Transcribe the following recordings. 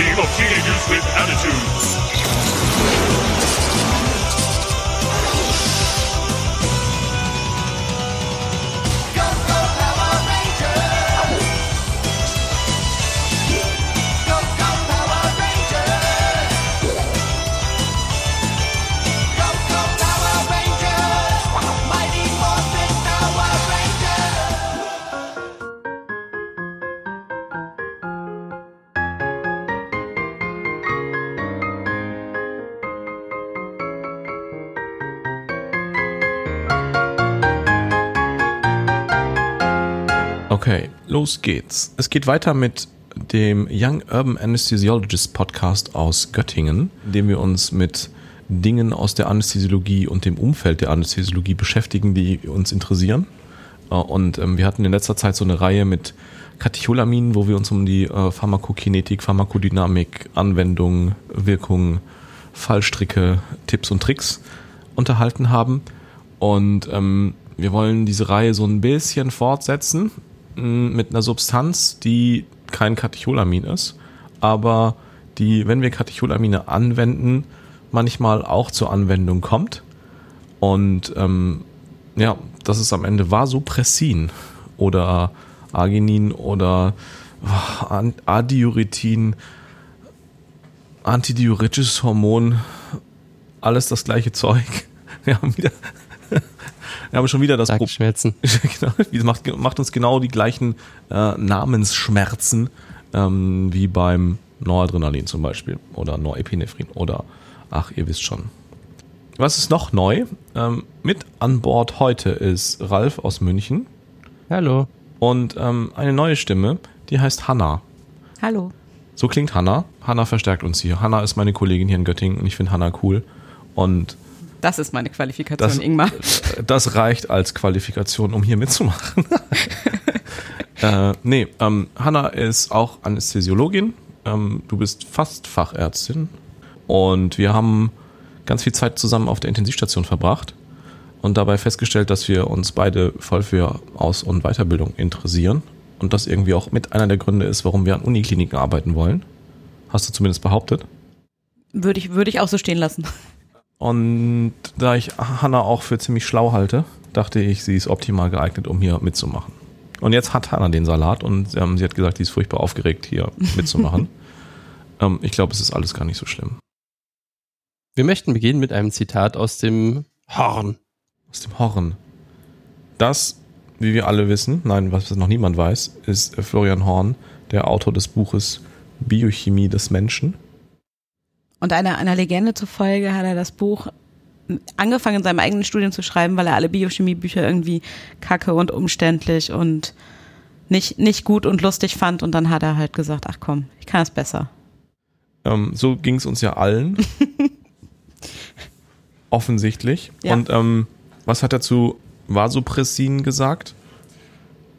Team of teenagers with attitudes. Los geht's. Es geht weiter mit dem Young Urban Anesthesiologist Podcast aus Göttingen, in dem wir uns mit Dingen aus der Anästhesiologie und dem Umfeld der Anästhesiologie beschäftigen, die uns interessieren. Äh, Und ähm, wir hatten in letzter Zeit so eine Reihe mit Katecholaminen, wo wir uns um die äh, Pharmakokinetik, Pharmakodynamik, Anwendung, Wirkung, Fallstricke, Tipps und Tricks unterhalten haben. Und ähm, wir wollen diese Reihe so ein bisschen fortsetzen mit einer Substanz, die kein Katecholamin ist, aber die, wenn wir Katecholamine anwenden, manchmal auch zur Anwendung kommt. Und ähm, ja, das ist am Ende Vasopressin oder Arginin oder An- Adiuretin, antidiuretisches Hormon, alles das gleiche Zeug. Wir haben wieder, wir haben schon wieder das Problem. Genau, das macht, macht uns genau die gleichen äh, Namensschmerzen ähm, wie beim Noradrenalin zum Beispiel oder Norepinephrin oder ach, ihr wisst schon. Was ist noch neu? Ähm, mit an Bord heute ist Ralf aus München Hallo. und ähm, eine neue Stimme, die heißt Hanna. Hallo. So klingt Hanna. Hanna verstärkt uns hier. Hanna ist meine Kollegin hier in Göttingen und ich finde Hanna cool. Und Das ist meine Qualifikation, das, Ingmar. das reicht als Qualifikation, um hier mitzumachen. äh, nee, ähm, Hanna ist auch Anästhesiologin. Ähm, du bist fast Fachärztin. Und wir haben ganz viel Zeit zusammen auf der Intensivstation verbracht und dabei festgestellt, dass wir uns beide voll für Aus- und Weiterbildung interessieren. Und das irgendwie auch mit einer der Gründe ist, warum wir an Unikliniken arbeiten wollen. Hast du zumindest behauptet. Würde ich, würde ich auch so stehen lassen. Und da ich Hanna auch für ziemlich schlau halte, dachte ich, sie ist optimal geeignet, um hier mitzumachen. Und jetzt hat Hanna den Salat und ähm, sie hat gesagt, sie ist furchtbar aufgeregt, hier mitzumachen. ähm, ich glaube, es ist alles gar nicht so schlimm. Wir möchten beginnen mit einem Zitat aus dem Horn. Aus dem Horn. Das, wie wir alle wissen, nein, was noch niemand weiß, ist Florian Horn, der Autor des Buches Biochemie des Menschen. Und einer, einer Legende zufolge hat er das Buch angefangen in seinem eigenen Studium zu schreiben, weil er alle Biochemiebücher irgendwie kacke und umständlich und nicht, nicht gut und lustig fand. Und dann hat er halt gesagt, ach komm, ich kann es besser. Ähm, so ging es uns ja allen. Offensichtlich. Ja. Und ähm, was hat er zu Vasopressin gesagt?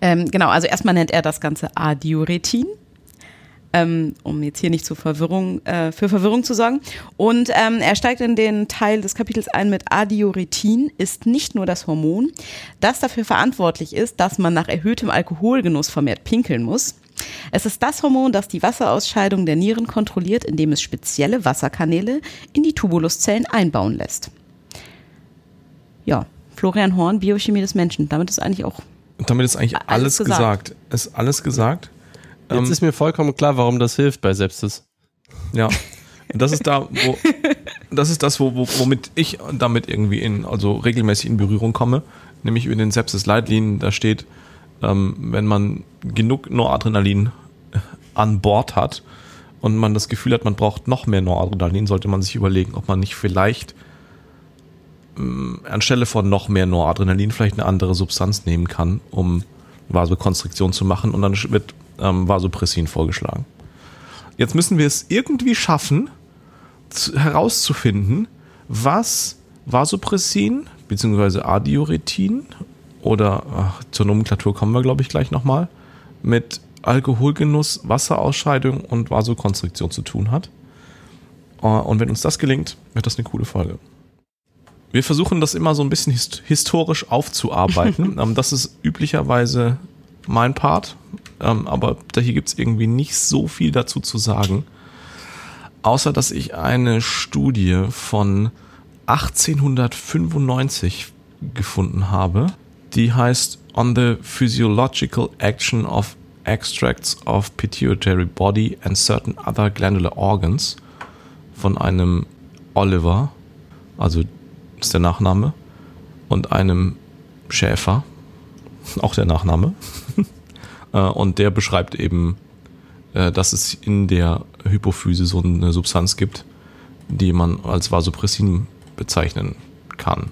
Ähm, genau, also erstmal nennt er das Ganze Adiuretin. Ähm, um jetzt hier nicht zu Verwirrung, äh, für Verwirrung zu sorgen. Und ähm, er steigt in den Teil des Kapitels ein mit Adiuretin ist nicht nur das Hormon, das dafür verantwortlich ist, dass man nach erhöhtem Alkoholgenuss vermehrt pinkeln muss. Es ist das Hormon, das die Wasserausscheidung der Nieren kontrolliert, indem es spezielle Wasserkanäle in die Tubuluszellen einbauen lässt. Ja, Florian Horn, Biochemie des Menschen. Damit ist eigentlich auch Und damit ist eigentlich alles, Alles gesagt. gesagt. Ist alles gesagt. Jetzt Ähm, ist mir vollkommen klar, warum das hilft bei Sepsis. Ja. Und das ist da, wo, das ist das, wo, wo, womit ich damit irgendwie in, also regelmäßig in Berührung komme, nämlich über den Sepsis-Leitlinien, da steht, ähm, wenn man genug Noradrenalin an Bord hat und man das Gefühl hat, man braucht noch mehr Noradrenalin, sollte man sich überlegen, ob man nicht vielleicht ähm, anstelle von noch mehr Noradrenalin vielleicht eine andere Substanz nehmen kann, um Vasokonstriktion zu machen und dann wird ähm, Vasopressin vorgeschlagen. Jetzt müssen wir es irgendwie schaffen, zu, herauszufinden, was Vasopressin bzw. Adiuretin oder ach, zur Nomenklatur kommen wir, glaube ich, gleich nochmal, mit Alkoholgenuss, Wasserausscheidung und Vasokonstriktion zu tun hat. Äh, Und wenn uns das gelingt, wird das eine coole Folge. Wir versuchen das immer so ein bisschen hist historisch aufzuarbeiten. ähm, das ist üblicherweise mein Part, ähm, aber hier gibt es irgendwie nicht so viel dazu zu sagen. außer dass ich eine Studie von 1895 gefunden habe, die heißt On the Physiological Action of Extracts of Pituitary Body and Certain Other Glandular Organs von einem Oliver, also ist der Nachname, und einem Schäfer, auch der Nachname. Äh, und der beschreibt eben, äh, dass es in der Hypophyse so eine Substanz gibt, die man als Vasopressin bezeichnen kann.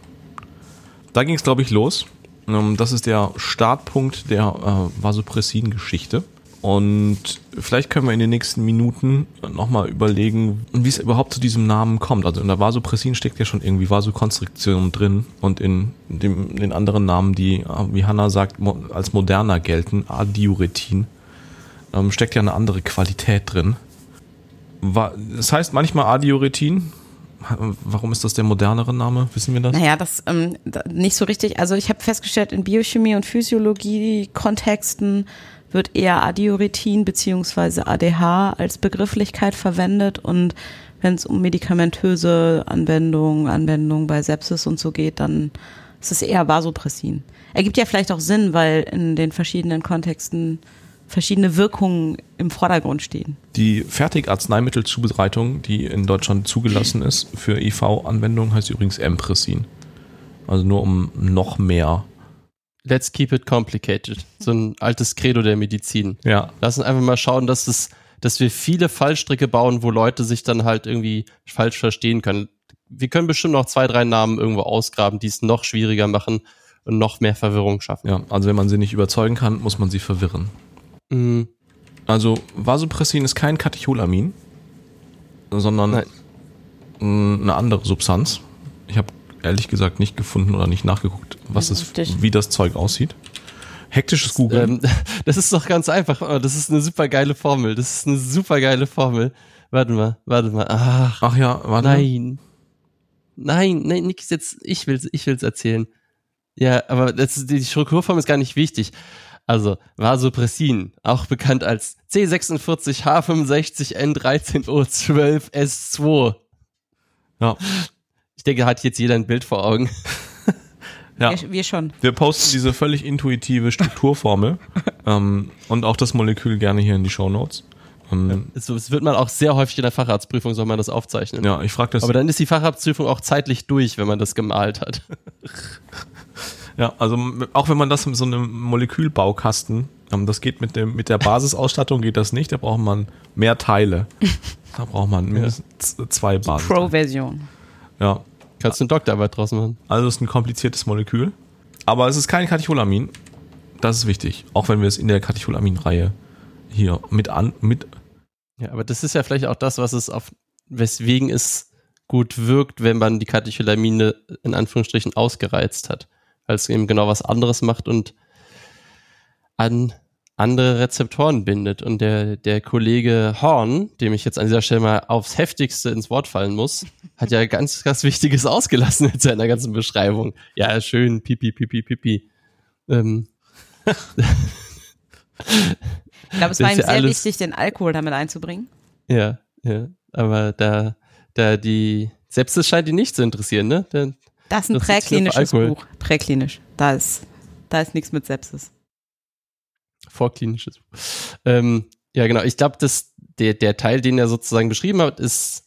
Da ging es, glaube ich, los. Ähm, Das ist der Startpunkt der äh, Vasopressin-Geschichte. Und vielleicht können wir in den nächsten Minuten nochmal überlegen, wie es überhaupt zu diesem Namen kommt. Also in der Vasopressin steckt ja schon irgendwie Vasokonstriktion drin und in dem, den anderen Namen, die, wie Hanna sagt, als moderner gelten, Adiuretin, ähm, steckt ja eine andere Qualität drin. Das heißt manchmal Adiuretin. Warum ist das der modernere Name? Wissen wir das? Naja, das ähm, nicht so richtig. Also ich habe festgestellt, in Biochemie und Physiologie-Kontexten wird eher Adiuretin beziehungsweise ADH als Begrifflichkeit verwendet und wenn es um medikamentöse Anwendungen, Anwendungen bei Sepsis und so geht, dann ist es eher Vasopressin. Ergibt ja vielleicht auch Sinn, weil in den verschiedenen Kontexten verschiedene Wirkungen im Vordergrund stehen. Die Fertigarzneimittelzubereitung, die in Deutschland zugelassen ist für IV-Anwendungen, heißt übrigens Empressin. Also nur um noch mehr. Let's keep it complicated. So ein altes Credo der Medizin. Ja. Lass uns einfach mal schauen, dass es, dass wir viele Fallstricke bauen, wo Leute sich dann halt irgendwie falsch verstehen können. Wir können bestimmt noch zwei, drei Namen irgendwo ausgraben, die es noch schwieriger machen und noch mehr Verwirrung schaffen. Ja, also wenn man sie nicht überzeugen kann, muss man sie verwirren. Mhm. Also Vasopressin ist kein Katecholamin, sondern Nein. eine andere Substanz. Ich habe ehrlich gesagt nicht gefunden oder nicht nachgeguckt, was Richtig. wie das Zeug aussieht. Hektisches Googeln. Ähm, das ist doch ganz einfach. Oh, Das ist eine super geile Formel. Das ist eine super geile Formel. Warte mal, warte mal. Ach, Ach ja, warte. nein. Nein, nein, nix jetzt. Ich will's, ich will's erzählen. Ja, aber das, die Strukturform ist gar nicht wichtig. Also, Vasopressin, auch bekannt als C46H65N13O12S2. Ja. Ich denke, hat jetzt jeder ein Bild vor Augen. Ja. Wir, wir schon. Wir posten diese völlig intuitive Strukturformel ähm, und auch das Molekül gerne hier in die Shownotes. Ähm, Es, es wird man auch sehr häufig in der Facharztprüfung, soll man das aufzeichnen. ja, ich frage das. Aber dann ist die Facharztprüfung auch zeitlich durch, wenn man das gemalt hat. ja, also auch wenn man das mit so einem Molekülbaukasten, ähm, das geht mit dem mit der Basisausstattung geht das nicht. Da braucht man mehr Teile. Da braucht man mindestens zwei Basis. Pro-Version. Ja, Kannst du eine Doktorarbeit draus machen? also es ist ein kompliziertes Molekül, aber es ist kein Katecholamin. Das ist wichtig, auch wenn wir es in der Katecholamin-Reihe hier mit an mit Ja, aber das ist ja vielleicht auch das, was es auf, weswegen es gut wirkt, wenn man die Katecholamine in Anführungsstrichen ausgereizt hat. Weil es eben genau was anderes macht und an andere Rezeptoren bindet. Und der, der Kollege Horn, dem ich jetzt an dieser Stelle mal aufs heftigste ins Wort fallen muss, hat ja ganz, ganz Wichtiges ausgelassen in seiner ganzen Beschreibung. Ja, schön, pipi, pipi, pipi. Ähm, Ich glaube, es Das war ihm ja sehr alles- wichtig, den Alkohol damit einzubringen. Ja, ja. Aber da, da die Sepsis scheint ihn nicht zu interessieren, ne? Da, Das ist ein Das präklinisches. Buch. Präklinisch. Da ist, da ist nichts mit Sepsis. Vorklinisches. Ähm, ja, genau. Ich glaube, dass der, der Teil, den er sozusagen beschrieben hat, ist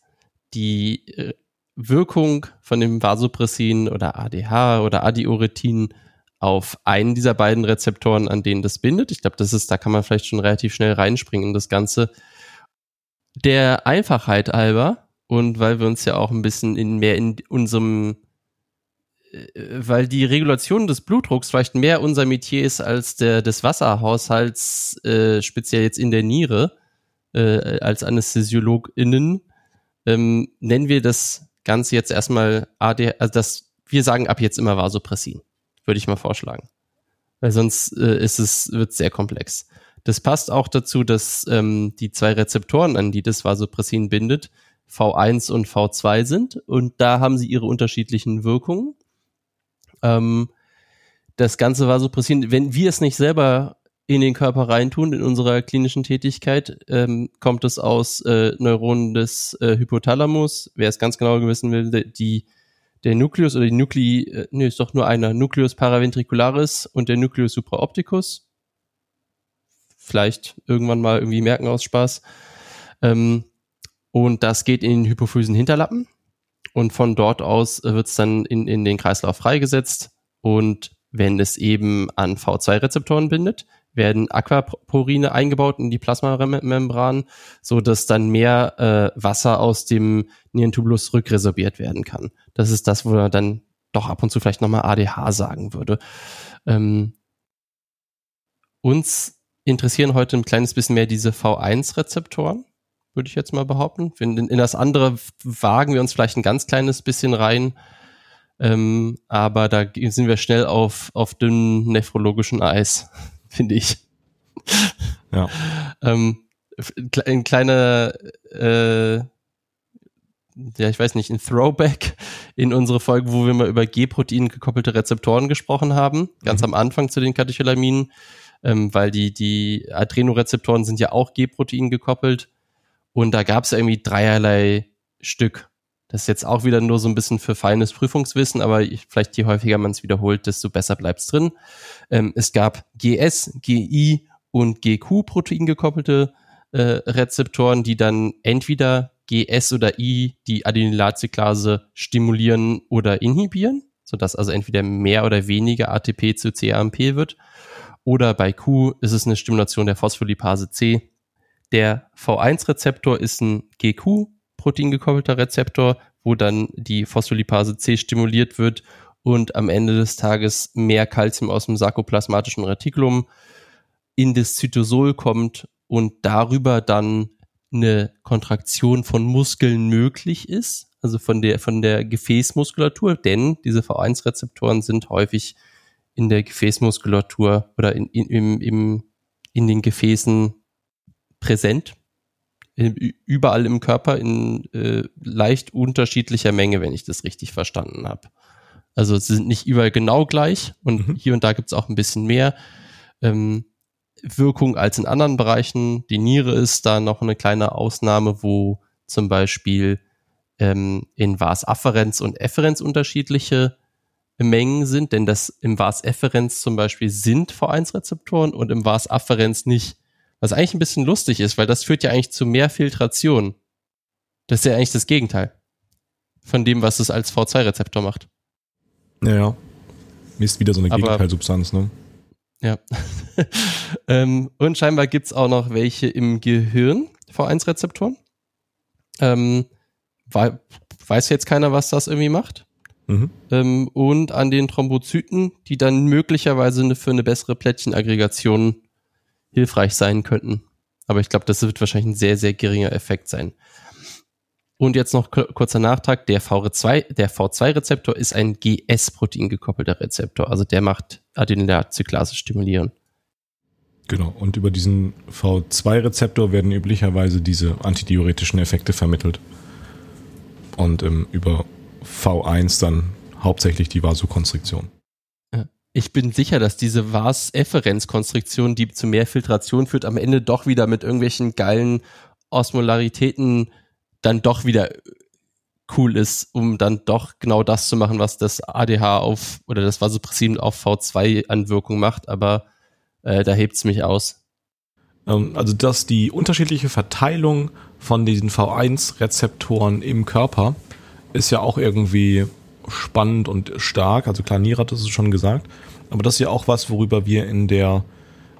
die äh, Wirkung von dem Vasopressin oder ADH oder Adiuretin auf einen dieser beiden Rezeptoren, an denen das bindet. Ich glaube, das ist, da kann man vielleicht schon relativ schnell reinspringen in das Ganze. Der Einfachheit halber und weil wir uns ja auch ein bisschen in mehr in unserem weil die Regulation des Blutdrucks vielleicht mehr unser Metier ist als der des Wasserhaushalts, äh, speziell jetzt in der Niere, äh, als AnästhesiologInnen, ähm, nennen wir das Ganze jetzt erstmal AD, also das, wir sagen ab jetzt immer Vasopressin, würde ich mal vorschlagen. Weil sonst äh, ist es, wird sehr komplex. Das passt auch dazu, dass ähm, die zwei Rezeptoren, an die das Vasopressin bindet, V1 und V2 sind und da haben sie ihre unterschiedlichen Wirkungen. Ähm, das Ganze Vasopressin, wenn wir es nicht selber in den Körper reintun in unserer klinischen Tätigkeit, ähm, kommt es aus äh, Neuronen des äh, Hypothalamus. Wer es ganz genau wissen will, die der Nucleus oder die Nuclei, äh, nee, ist doch nur einer, Nucleus paraventricularis und der Nucleus supraopticus. Vielleicht irgendwann mal irgendwie merken aus Spaß. Ähm, und das geht in den hypophysen Hinterlappen und von dort aus wird es dann in, in den Kreislauf freigesetzt und wenn es eben an V2-Rezeptoren bindet, werden Aquaporine eingebaut in die Plasmamembran, so dass dann mehr äh, Wasser aus dem Nierentubulus rückresorbiert werden kann. Das ist das, wo man dann doch ab und zu vielleicht nochmal ADH sagen würde. Ähm, uns interessieren heute ein kleines bisschen mehr diese V1-Rezeptoren, würde ich jetzt mal behaupten. In, in das andere wagen wir uns vielleicht ein ganz kleines bisschen rein, ähm, aber da sind wir schnell auf, auf dünnem nephrologischen Eis, finde ich. Ja. Ähm, ein kleiner, äh, ja, ich weiß nicht, ein Throwback in unsere Folge, wo wir mal über G-Protein gekoppelte Rezeptoren gesprochen haben, ganz am Anfang zu den Katecholaminen, ähm, weil die, die Adrenorezeptoren sind ja auch G-Protein gekoppelt und da gab es irgendwie dreierlei Stück. Das ist jetzt auch wieder nur so ein bisschen für feines Prüfungswissen, aber ich, vielleicht je häufiger man es wiederholt, desto besser bleibt es drin. Ähm, es gab GS, GI und GQ-Protein gekoppelte äh, Rezeptoren, die dann entweder GS oder I die Adenylatcyclase stimulieren oder inhibieren, sodass also entweder mehr oder weniger ATP zu CAMP wird. Oder bei Q ist es eine Stimulation der Phospholipase C. Der V1-Rezeptor ist ein GQ-Protein gekoppelter Rezeptor, wo dann die Phospholipase C stimuliert wird und am Ende des Tages mehr Kalzium aus dem sarkoplasmatischen Retikulum in das Zytosol kommt und darüber dann eine Kontraktion von Muskeln möglich ist, also von der, von der Gefäßmuskulatur, denn diese V1-Rezeptoren sind häufig in der Gefäßmuskulatur oder in, in, im, im, in den Gefäßen präsent, überall im Körper in äh, leicht unterschiedlicher Menge, wenn ich das richtig verstanden habe. Also sie sind nicht überall genau gleich und Mhm. hier und da gibt es auch ein bisschen mehr ähm, Wirkung als in anderen Bereichen. Die Niere ist da noch eine kleine Ausnahme, wo zum Beispiel ähm, in Vas afferens und efferens unterschiedliche Mengen sind, denn das im Vas efferens zum Beispiel sind V1-Rezeptoren und im Vas afferens nicht. Was eigentlich ein bisschen lustig ist, weil das führt ja eigentlich zu mehr Filtration. Das ist ja eigentlich das Gegenteil von dem, was es als V2-Rezeptor macht. Ja, ja. Ist wieder so eine Gegenteilsubstanz, ne? Ja. ähm, und scheinbar gibt's auch noch welche im Gehirn, V1-Rezeptoren. Ähm, wei weiß jetzt keiner, was das irgendwie macht. Mhm. Ähm, und an den Thrombozyten, die dann möglicherweise für eine bessere Plättchenaggregation hilfreich sein könnten. Aber ich glaube, das wird wahrscheinlich ein sehr, sehr geringer Effekt sein. Und jetzt noch kur- kurzer Nachtrag, der, V2, der V2-Rezeptor ist ein GS-Protein gekoppelter Rezeptor. Also der macht Adenylatcyclase stimulieren. Genau. Und über diesen V2-Rezeptor werden üblicherweise diese antidiuretischen Effekte vermittelt. Und ähm, über V1 dann hauptsächlich die Vasokonstriktion. Ich bin sicher, dass diese Vas-Efferenz-Konstruktion, die zu mehr Filtration führt, am Ende doch wieder mit irgendwelchen geilen Osmolaritäten dann doch wieder cool ist, um dann doch genau das zu machen, was das ADH auf oder das Vasopressin auf V2 an Wirkung macht, aber äh, da hebt's mich aus. Ähm, also, dass die unterschiedliche Verteilung von diesen V1-Rezeptoren im Körper ist ja auch irgendwie spannend und stark. Also klar, Nira hat das schon gesagt. Aber das ist ja auch was, worüber wir in der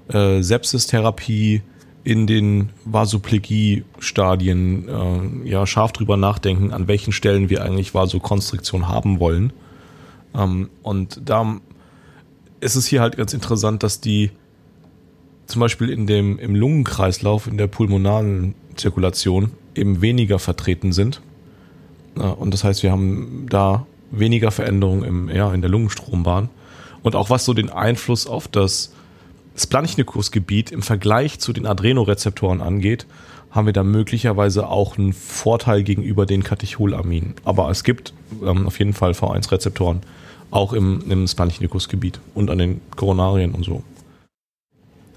äh, Sepsistherapie in den Vasoplegie-Stadien äh, ja scharf drüber nachdenken, an welchen Stellen wir eigentlich Vasokonstriktion haben wollen. Ähm, und da ist es hier halt ganz interessant, dass die zum Beispiel in dem, im Lungenkreislauf, in der pulmonalen Zirkulation eben weniger vertreten sind. Ja, Und das heißt, wir haben da weniger Veränderungen im, ja, in der Lungenstrombahn. Und auch was so den Einfluss auf das Splanchnicus-Gebiet im Vergleich zu den Adrenorezeptoren angeht, haben wir da möglicherweise auch einen Vorteil gegenüber den Katecholaminen. Aber es gibt ähm, auf jeden Fall V1-Rezeptoren auch im, im Splanchnicus-Gebiet und an den Koronarien und so.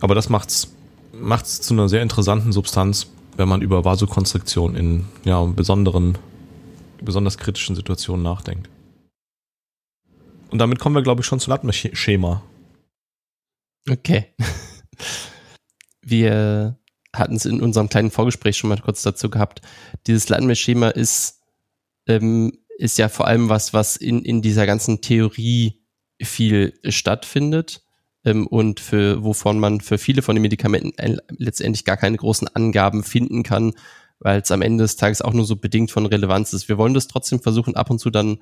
Aber das macht's, macht's zu einer sehr interessanten Substanz, wenn man über Vasokonstriktion in ja, besonderen, besonders kritischen Situationen nachdenkt. Und damit kommen wir, glaube ich, schon zu Latme-Schema. Okay. Wir hatten es in unserem kleinen Vorgespräch schon mal kurz dazu gehabt. Dieses Latme-Schema ist, ähm, ist ja vor allem was, was in, in dieser ganzen Theorie viel stattfindet ähm, und für wovon man für viele von den Medikamenten letztendlich gar keine großen Angaben finden kann, weil es am Ende des Tages auch nur so bedingt von Relevanz ist. Wir wollen das trotzdem versuchen, ab und zu dann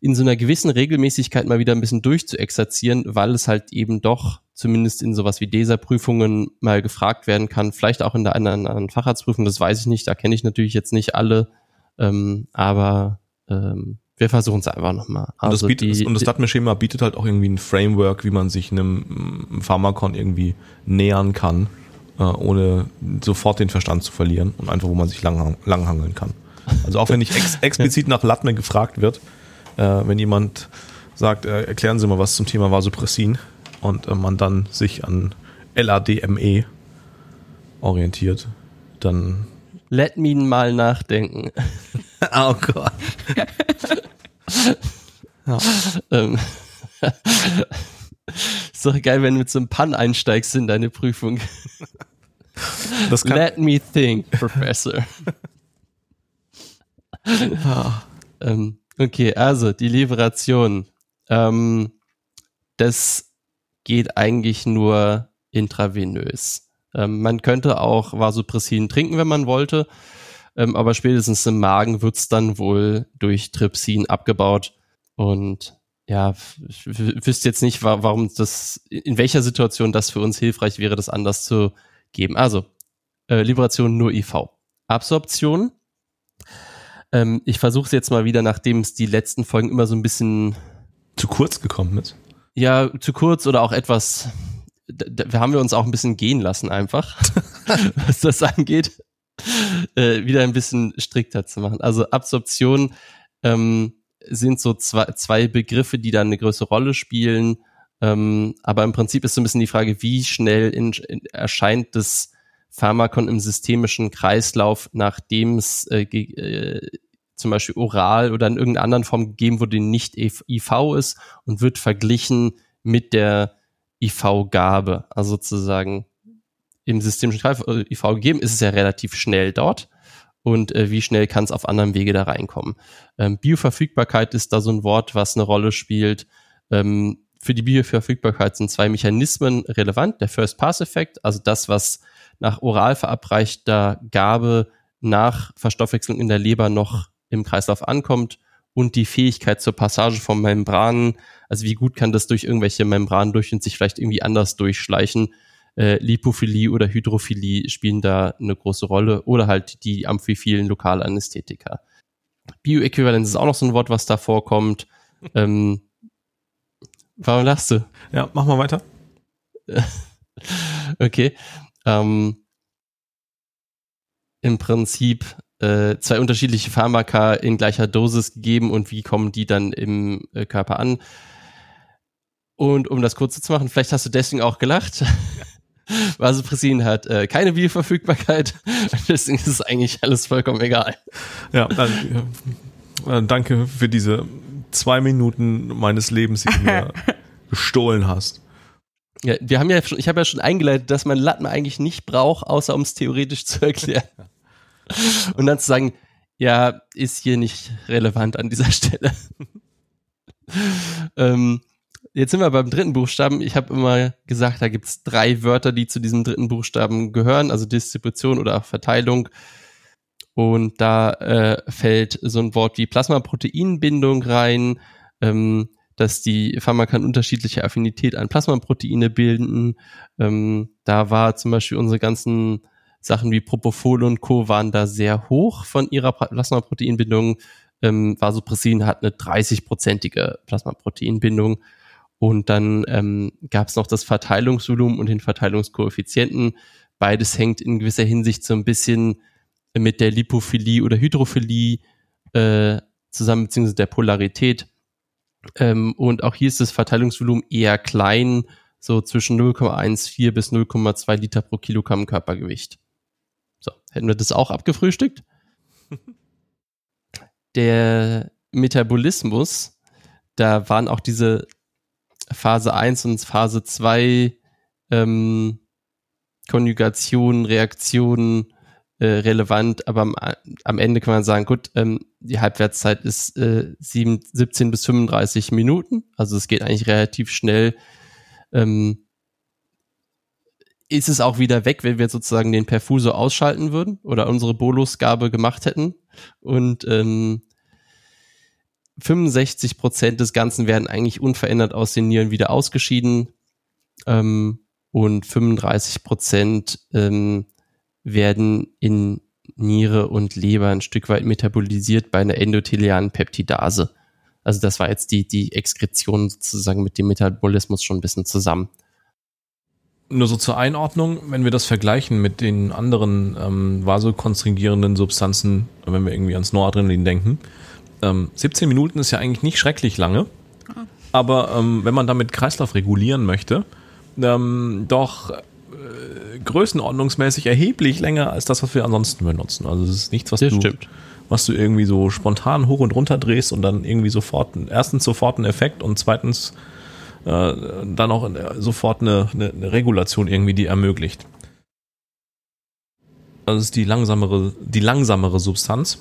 in so einer gewissen Regelmäßigkeit mal wieder ein bisschen durchzuexerzieren, weil es halt eben doch zumindest in sowas wie DESA-Prüfungen mal gefragt werden kann, vielleicht auch in der oder anderen Facharztprüfung, das weiß ich nicht, da kenne ich natürlich jetzt nicht alle, ähm, aber ähm, wir versuchen es einfach nochmal. Und Also das, bietet, die- und das Latme-Schema bietet halt auch irgendwie ein Framework, wie man sich einem Pharmakon irgendwie nähern kann, äh, ohne sofort den Verstand zu verlieren und einfach, wo man sich lang, langhangeln kann. Also auch wenn nicht ex explizit nach Latme gefragt wird, äh, wenn jemand sagt, äh, erklären Sie mal was zum Thema Vasopressin und äh, man dann sich an LADME orientiert, dann Let me mal nachdenken. Oh Gott. ähm, ist doch geil, wenn du mit so einem Pun einsteigst in deine Prüfung. Let me think, Professor. ähm, okay, also die Liberation. Ähm, das geht eigentlich nur intravenös. Ähm, man könnte auch Vasopressin trinken, wenn man wollte, ähm, aber spätestens im Magen wird's dann wohl durch Trypsin abgebaut. Und ja, ich wüsste jetzt nicht, wa warum das, in welcher Situation das für uns hilfreich wäre, das anders zu geben. Also, äh, Liberation nur IV. Absorption. Ähm, ich versuche es jetzt mal wieder, nachdem es die letzten Folgen immer so ein bisschen zu kurz gekommen ist. ja, zu kurz oder auch etwas, da, haben wir uns auch ein bisschen gehen lassen einfach, was das angeht, äh, wieder ein bisschen strikter zu machen. Also Absorption ähm, sind so zwei, zwei Begriffe, die da eine größere Rolle spielen. Ähm, aber im Prinzip ist so ein bisschen die Frage, wie schnell in, in, erscheint das Pharmakon im systemischen Kreislauf, nachdem es äh, äh, zum Beispiel oral oder in irgendeiner anderen Form gegeben wurde, die nicht IV ist und wird verglichen mit der IV-Gabe. Also sozusagen im systemischen Kreislauf äh, IV gegeben, ist es ja relativ schnell dort. Und äh, wie schnell kann es auf anderem Wege da reinkommen? Ähm, Bioverfügbarkeit ist da so ein Wort, was eine Rolle spielt. Ähm, für die Bioverfügbarkeit sind zwei Mechanismen relevant. Der First-Pass-Effekt, also das, was nach oral verabreichter Gabe nach Verstoffwechslung in der Leber noch im Kreislauf ankommt und die Fähigkeit zur Passage von Membranen, also wie gut kann das durch irgendwelche Membranen durch und sich vielleicht irgendwie anders durchschleichen. Äh, Lipophilie oder Hydrophilie spielen da eine große Rolle oder halt die amphiphilen Lokalanästhetika. Bioäquivalenz ist auch noch so ein Wort, was da vorkommt. ähm, warum lachst du? Ja, mach mal weiter. Okay. Ähm, Im Prinzip äh, zwei unterschiedliche Pharmaka in gleicher Dosis gegeben und wie kommen die dann im äh, Körper an? Und um das kurz zu machen, vielleicht hast du deswegen auch gelacht. Vasopressin hat äh, keine Bioverfügbarkeit. Deswegen ist es eigentlich alles vollkommen egal. Ja, dann, äh, danke für diese zwei Minuten meines Lebens, die du mir gestohlen hast. Ja, wir haben ja schon, ich habe ja schon eingeleitet, dass man Latten eigentlich nicht braucht, außer um es theoretisch zu erklären. Und dann zu sagen, ja, ist hier nicht relevant an dieser Stelle. ähm, jetzt sind wir beim dritten Buchstaben. Ich habe immer gesagt, da gibt's drei Wörter, die zu diesem dritten Buchstaben gehören, also Distribution oder auch Verteilung. Und da äh, fällt so ein Wort wie Plasmaproteinbindung rein, ähm, dass die Pharmaka unterschiedliche Affinität an Plasmaproteine bilden. Ähm, da war zum Beispiel unsere ganzen Sachen wie Propofol und Co. waren da sehr hoch von ihrer Plasmaproteinbindung. Ähm, Vasopressin hat eine 30-prozentige Plasmaproteinbindung. Und dann ähm, gab es noch das Verteilungsvolumen und den Verteilungskoeffizienten. Beides hängt in gewisser Hinsicht so ein bisschen mit der Lipophilie oder Hydrophilie äh, zusammen, beziehungsweise der Polarität. Ähm, und auch hier ist das Verteilungsvolumen eher klein, so zwischen 0,14 bis 0,2 Liter pro Kilogramm Körpergewicht. So, hätten wir das auch abgefrühstückt? Der Metabolismus, da waren auch diese Phase 1 und Phase 2 ähm, Konjugationen, Reaktionen äh, relevant, aber am, am Ende kann man sagen, gut, ähm, die Halbwertszeit ist äh, 7, 17 bis 35 Minuten, also es geht eigentlich relativ schnell. Ähm, ist es auch wieder weg, wenn wir sozusagen den Perfuso ausschalten würden oder unsere Bolusgabe gemacht hätten. Und ähm, 65 Prozent des Ganzen werden eigentlich unverändert aus den Nieren wieder ausgeschieden. Ähm, und 35 Prozent ähm, werden in Niere und Leber ein Stück weit metabolisiert bei einer endothelialen Peptidase. Also das war jetzt die, die Exkretion sozusagen mit dem Metabolismus schon ein bisschen zusammen. Nur so zur Einordnung, wenn wir das vergleichen mit den anderen ähm, vasokonstrigierenden Substanzen, wenn wir irgendwie ans Noradrenalin denken, ähm, 17 Minuten ist ja eigentlich nicht schrecklich lange, aber ähm, wenn man damit Kreislauf regulieren möchte, ähm, doch äh, größenordnungsmäßig erheblich länger als das, was wir ansonsten benutzen. Also es ist nichts, was Das du, stimmt. was du irgendwie so spontan hoch und runter drehst und dann irgendwie sofort, erstens sofort einen Effekt und zweitens äh, dann auch sofort eine, eine, eine Regulation irgendwie, die ermöglicht. Es ist die langsamere, die langsamere Substanz.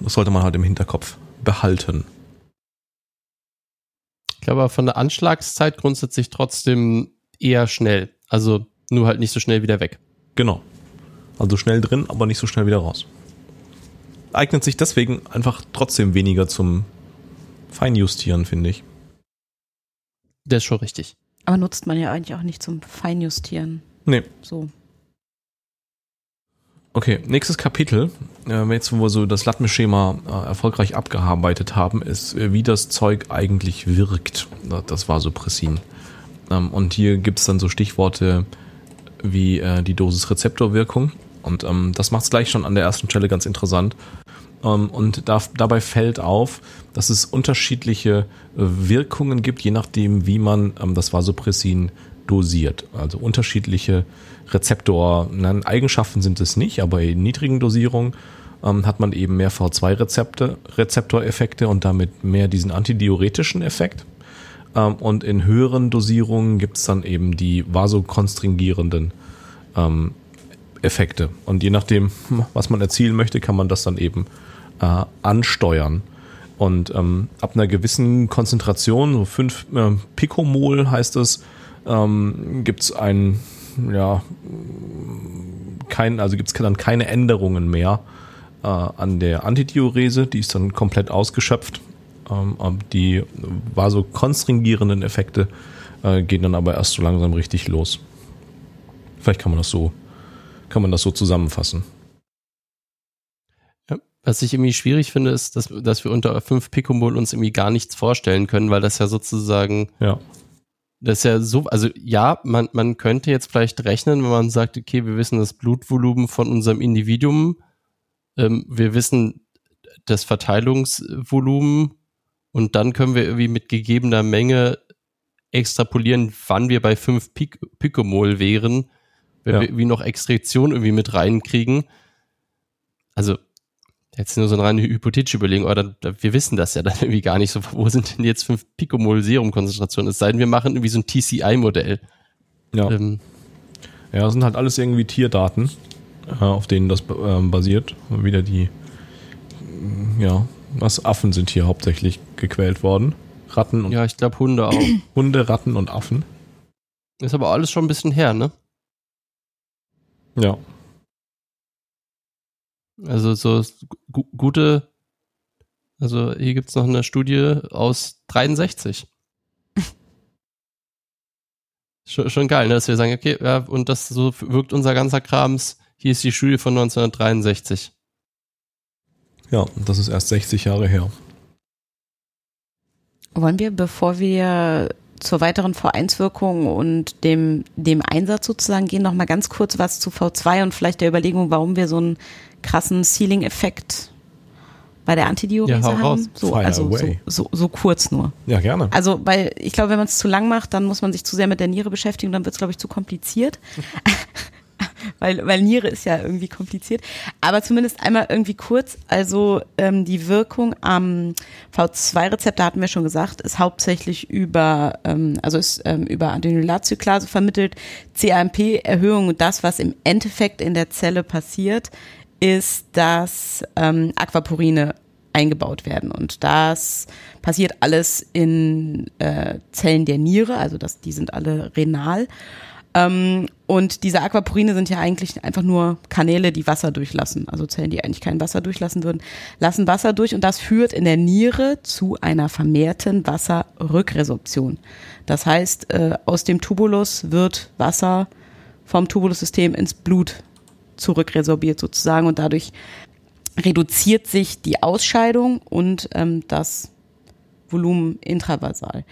Das sollte man halt im Hinterkopf behalten. Ich glaube von der Anschlagszeit grundsätzlich trotzdem eher schnell. Also nur halt nicht so schnell wieder weg. Genau. Also schnell drin, aber nicht so schnell wieder raus. Eignet sich deswegen einfach trotzdem weniger zum Feinjustieren, finde ich. Das ist schon richtig. Aber nutzt man ja eigentlich auch nicht zum Feinjustieren. Nee. So. Okay, nächstes Kapitel, äh, jetzt wo wir so das Latme-Schema äh, erfolgreich abgearbeitet haben, ist, äh, wie das Zeug eigentlich wirkt. Das war so Pressin. Ähm, und hier gibt's dann so Stichworte wie äh, die Dosis-Rezeptorwirkung. Und ähm, das macht's gleich schon an der ersten Stelle ganz interessant. Ähm, und da, dabei fällt auf, dass es unterschiedliche äh, Wirkungen gibt, je nachdem, wie man ähm, das Vasopressin dosiert. Also unterschiedliche Rezeptor, nein, Eigenschaften sind es nicht, aber in niedrigen Dosierungen ähm, hat man eben mehr V2-Rezepte, Rezeptoreffekte und damit mehr diesen antidiuretischen Effekt. Und in höheren Dosierungen gibt es dann eben die vasokonstringierenden Effekte. Und je nachdem, was man erzielen möchte, kann man das dann eben äh, ansteuern. Und ähm, ab einer gewissen Konzentration, so 5 äh, Pikomol heißt es, ähm, gibt es ein, ja, kein, also gibt es dann keine Änderungen mehr äh, an der Antidiurese, die ist dann komplett ausgeschöpft. Ähm, die vasokonstringierenden Effekte äh, gehen dann aber erst so langsam richtig los. Vielleicht kann man das so, kann man das so zusammenfassen. Was ich irgendwie schwierig finde, ist, dass, dass wir unter 5 Picomol uns irgendwie gar nichts vorstellen können, weil das ja sozusagen, Ja. das ist ja so, also ja, man, man könnte jetzt vielleicht rechnen, wenn man sagt, okay, wir wissen das Blutvolumen von unserem Individuum, ähm, wir wissen das Verteilungsvolumen und dann können wir irgendwie mit gegebener Menge extrapolieren, wann wir bei 5 Pic Picomol wären, wenn Ja. wir irgendwie noch Extraktion irgendwie mit reinkriegen. Also jetzt nur so eine reine hypothetische Überlegung, dann, wir wissen das ja dann irgendwie gar nicht so, wo sind denn jetzt 5 Picomol Serumkonzentrationen? Es sei denn, wir machen irgendwie so ein TCI-Modell. Ja. Ähm, Ja, das sind halt alles irgendwie Tierdaten, äh, auf denen das ähm, basiert. Wieder die, mm, ja, was Affen sind hier hauptsächlich gequält worden. Ratten und ja, ich glaube Hunde auch. Hunde, Ratten und Affen. Ist aber alles schon ein bisschen her, ne? Ja. Also so gu gute, also hier gibt's noch eine Studie aus 63. schon, schon geil, ne? dass wir sagen, okay, ja, und das so wirkt unser ganzer Krams. Hier ist die Studie von 1963. Ja, und das ist erst 60 Jahre her. Wollen wir, bevor wir zur weiteren V1-Wirkung und dem, dem Einsatz sozusagen gehen, noch mal ganz kurz was zu V2 und vielleicht der Überlegung, warum wir so einen krassen Ceiling-Effekt bei der Antidiurese Ja, haben? So, Fire also so, so, so kurz nur. Ja, gerne. Also, weil ich glaube, wenn man es zu lang macht, dann muss man sich zu sehr mit der Niere beschäftigen, dann wird es, glaube ich, zu kompliziert. weil, weil Niere ist ja irgendwie kompliziert. Aber zumindest einmal irgendwie kurz. Also ähm, die Wirkung am V2-Rezeptor hatten wir schon gesagt, ist hauptsächlich über, ähm, also ist ähm, über Adenylatzyklase vermittelt. CAMP-Erhöhung und das, was im Endeffekt in der Zelle passiert, ist, dass ähm, Aquaporine eingebaut werden. Und das passiert alles in äh, Zellen der Niere, also das, die sind alle renal. Ähm, und diese Aquaporine sind ja eigentlich einfach nur Kanäle, die Wasser durchlassen. Also Zellen, die eigentlich kein Wasser durchlassen würden, lassen Wasser durch und das führt in der Niere zu einer vermehrten Wasserrückresorption. Das heißt, äh, aus dem Tubulus wird Wasser vom Tubulussystem ins Blut zurückresorbiert sozusagen und dadurch reduziert sich die Ausscheidung und ähm, das Volumen intravasal.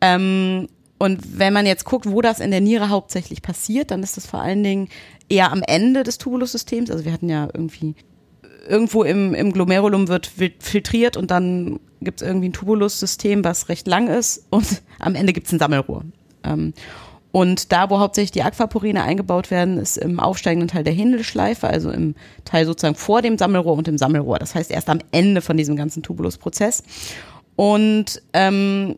Ähm, und wenn man jetzt guckt, wo das in der Niere hauptsächlich passiert, dann ist das vor allen Dingen eher am Ende des Tubulussystems. Also wir hatten ja irgendwie irgendwo im, im Glomerulum wird, filtriert und dann gibt es irgendwie ein Tubulussystem, was recht lang ist und am Ende gibt es ein Sammelrohr. Ähm, und da, wo hauptsächlich die Aquaporine eingebaut werden, ist im aufsteigenden Teil der Händelschleife, also im Teil sozusagen vor dem Sammelrohr und im Sammelrohr. Das heißt erst am Ende von diesem ganzen Tubulusprozess. Und ähm,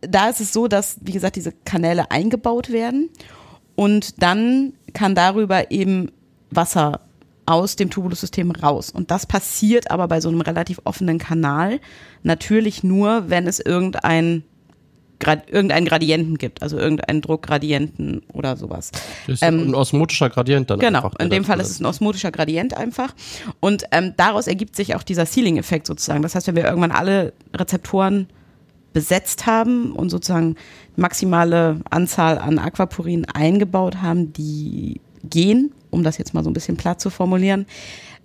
da ist es so, dass, wie gesagt, diese Kanäle eingebaut werden und dann kann darüber eben Wasser aus dem Tubulussystem raus. Und das passiert aber bei so einem relativ offenen Kanal natürlich nur, wenn es irgendein Grad, irgendeinen Gradienten gibt, also irgendeinen Druckgradienten oder sowas. Das ist Ähm, ein osmotischer Gradient dann Genau, einfach. der in dem Fall ist es ein osmotischer Gradient einfach. Und ähm, daraus ergibt sich auch dieser Sealing-Effekt sozusagen. Das heißt, wenn wir irgendwann alle Rezeptoren besetzt haben und sozusagen maximale Anzahl an Aquaporin eingebaut haben, die gehen, um das jetzt mal so ein bisschen platt zu formulieren,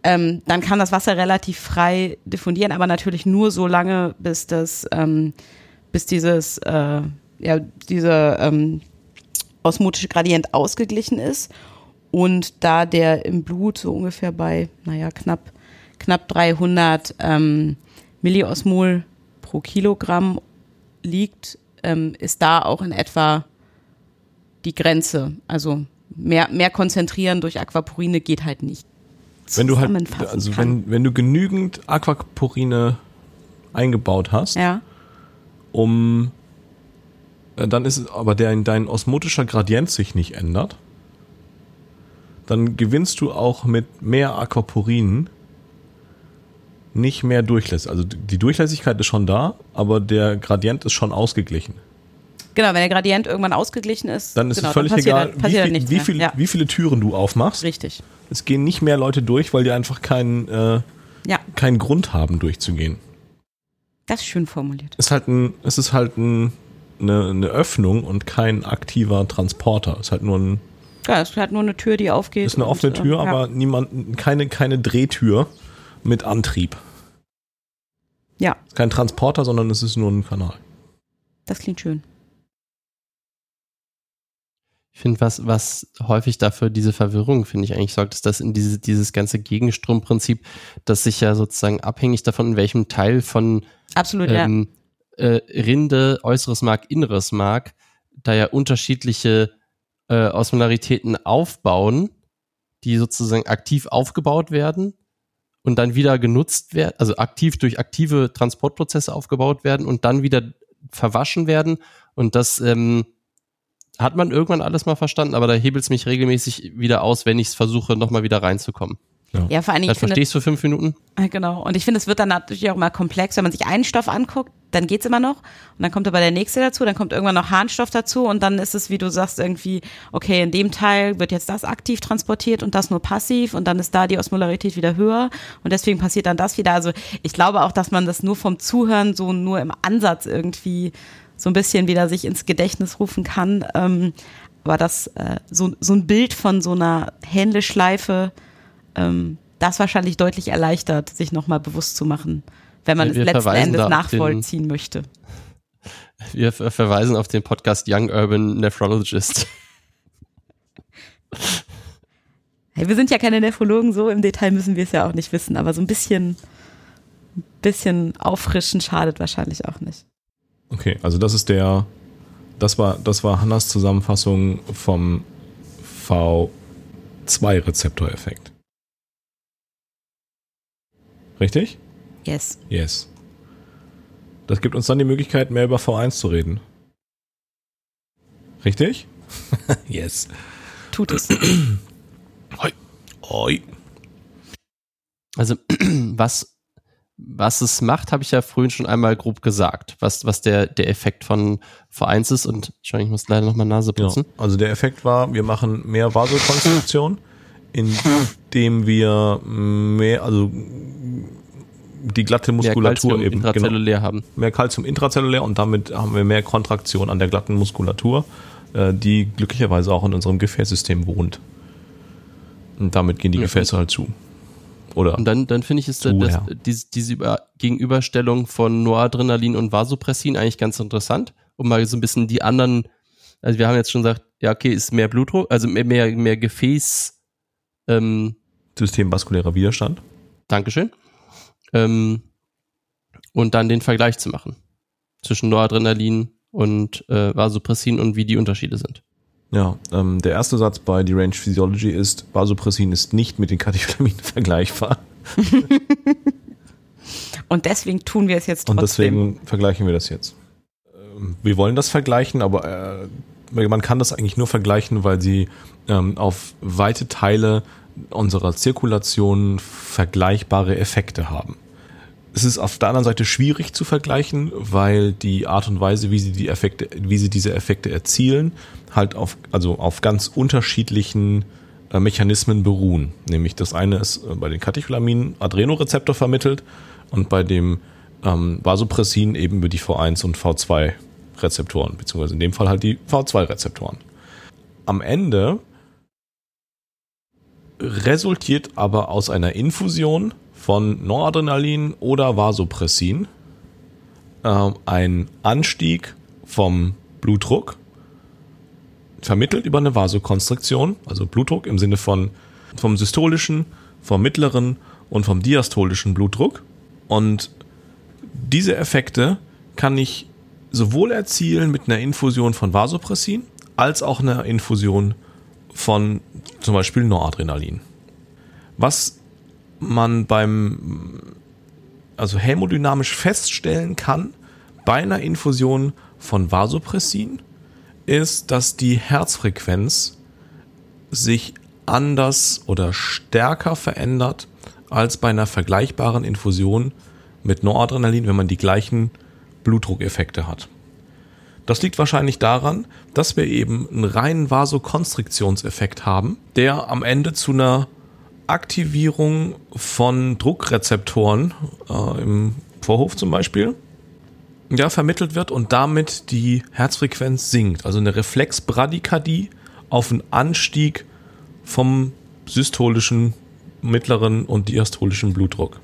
ähm, dann kann das Wasser relativ frei diffundieren, aber natürlich nur so lange, bis das, ähm, bis dieses, äh, ja, dieser ähm, osmotische Gradient ausgeglichen ist. Und da der im Blut so ungefähr bei, naja, knapp, knapp 300 ähm, Milliosmol pro Kilogramm liegt, ähm, ist da auch in etwa die Grenze. Also mehr, mehr konzentrieren durch Aquaporine geht halt nicht. wenn du halt, also kann. wenn, wenn du genügend Aquaporine eingebaut hast, Ja, um äh, dann ist es aber der, dein osmotischer Gradient sich nicht ändert, dann gewinnst du auch mit mehr Aquaporinen nicht mehr Durchlässigkeit. Also die Durchlässigkeit ist schon da, aber der Gradient ist schon ausgeglichen. genau, wenn der Gradient irgendwann ausgeglichen ist, Dann ist genau, es völlig egal, halt- wie, halt viel, wie, viel, ja, wie viele Türen du aufmachst. richtig. Es gehen nicht mehr Leute durch, weil die einfach keinen, äh, Ja, keinen Grund haben, durchzugehen. Das ist schön formuliert. ist halt ein, es ist halt ein, eine, eine Öffnung und kein aktiver Transporter. Es ist halt nur ein, Ja, es halt nur eine Tür, die aufgeht. ist eine und, offene Tür, äh, ja. aber niemand, keine, keine Drehtür mit Antrieb. Ja, Es ist kein Transporter, sondern es ist nur ein Kanal. das klingt schön. Ich finde, was, was häufig dafür diese Verwirrung, finde ich, eigentlich sorgt, ist, dass in diese, dieses ganze Gegenstromprinzip, das sich ja sozusagen abhängig davon, in welchem Teil von Absolut, ähm, äh, Rinde, äußeres Mark, inneres Mark, da ja unterschiedliche äh, Osmolaritäten aufbauen, die sozusagen aktiv aufgebaut werden und dann wieder genutzt werden, also aktiv durch aktive Transportprozesse aufgebaut werden und dann wieder verwaschen werden. Und das ähm, hat man irgendwann alles mal verstanden, aber da hebelt es mich regelmäßig wieder aus, wenn ich es versuche, nochmal wieder reinzukommen. ja. Ja, vor allen Dingen, Das ich finde, verstehe ich für fünf Minuten. Ja, Genau. Und ich finde, es wird dann natürlich auch immer komplex, wenn man sich einen Stoff anguckt, dann geht's immer noch. Und dann kommt aber der nächste dazu, dann kommt irgendwann noch Harnstoff dazu und dann ist es, wie du sagst, irgendwie, okay, in dem Teil wird jetzt das aktiv transportiert und das nur passiv und dann ist da die Osmolarität wieder höher und deswegen passiert dann das wieder. Also ich glaube auch, dass man das nur vom Zuhören so nur im Ansatz irgendwie so ein bisschen wieder sich ins Gedächtnis rufen kann. Ähm, aber das, äh, so, so ein Bild von so einer Händleschleife, ähm, das wahrscheinlich deutlich erleichtert, sich nochmal bewusst zu machen, wenn man Wir- es letzten Endes auf den- nachvollziehen möchte. Wir ver- verweisen auf den Podcast Young Urban Nephrologist. Hey, wir sind ja keine Nephrologen, so im Detail müssen wir es ja auch nicht wissen, aber so ein bisschen ein bisschen auffrischen schadet wahrscheinlich auch nicht. Okay, also das ist der, das war, das war Hannas Zusammenfassung vom V2-Rezeptoreffekt. Richtig? Yes. Yes. Das gibt uns dann die Möglichkeit, mehr über V1 zu reden. Richtig? yes. Tut es. Hoi. Hoi. Also was, was es macht, habe ich ja vorhin schon einmal grob gesagt, was, was der, der Effekt von V1 ist. Und ich, ich muss leider noch mal Nase Ja. putzen. Also der Effekt war, wir machen mehr Vasokonstruktion, indem wir mehr, also die glatte Mehr Muskulatur Calcium eben genau, intrazellulär haben. mehr Kalzium intrazellulär und damit haben wir mehr Kontraktion an der glatten Muskulatur, äh, die glücklicherweise auch in unserem Gefäßsystem wohnt. Und damit gehen die Ja, Gefäße halt zu. Oder Und dann, dann finde ich, ist Zu, das, ja. diese, diese Über Gegenüberstellung von Noradrenalin und Vasopressin eigentlich ganz interessant, um mal so ein bisschen die anderen, also wir haben jetzt schon gesagt, ja, okay, ist mehr Blutdruck, also mehr, mehr, mehr Gefäß, ähm, systemvaskulärer Widerstand. Dankeschön. Ähm, und dann den Vergleich zu machen zwischen Noradrenalin und äh, Vasopressin und wie die Unterschiede sind. Ja, ähm, der erste Satz bei Deranged Physiology ist, Vasopressin ist nicht mit den Katecholaminen vergleichbar. Und deswegen tun wir es jetzt Und trotzdem. deswegen vergleichen wir das jetzt. Ähm, Wir wollen das vergleichen, aber äh, man kann das eigentlich nur vergleichen, weil sie ähm, auf weite Teile unserer Zirkulation vergleichbare Effekte haben. Es ist auf der anderen Seite schwierig zu vergleichen, weil die Art und Weise, wie sie die Effekte, wie sie diese Effekte erzielen, halt auf, also auf ganz unterschiedlichen äh, Mechanismen beruhen. Nämlich das eine ist äh, bei den Katecholaminen Adrenorezeptor vermittelt und bei dem ähm, Vasopressin eben über die V1 und V2 Rezeptoren, beziehungsweise in dem Fall halt die V2 Rezeptoren. Am Ende resultiert aber aus einer Infusion von Noradrenalin oder Vasopressin ähm, ein Anstieg vom Blutdruck, vermittelt über eine Vasokonstriktion, also Blutdruck im Sinne von vom systolischen, vom mittleren und vom diastolischen Blutdruck. Und diese Effekte kann ich sowohl erzielen mit einer Infusion von Vasopressin als auch einer Infusion von zum Beispiel Noradrenalin. Was man beim, also hämodynamisch feststellen kann bei einer Infusion von Vasopressin, ist, dass die Herzfrequenz sich anders oder stärker verändert als bei einer vergleichbaren Infusion mit Noradrenalin, wenn man die gleichen Blutdruckeffekte hat. Das liegt wahrscheinlich daran, dass wir eben einen reinen Vasokonstriktionseffekt haben, der am Ende zu einer Aktivierung von Druckrezeptoren äh, im Vorhof zum Beispiel ja, vermittelt wird und damit die Herzfrequenz sinkt. Also eine Reflexbradykardie auf einen Anstieg vom systolischen, mittleren und diastolischen Blutdruck.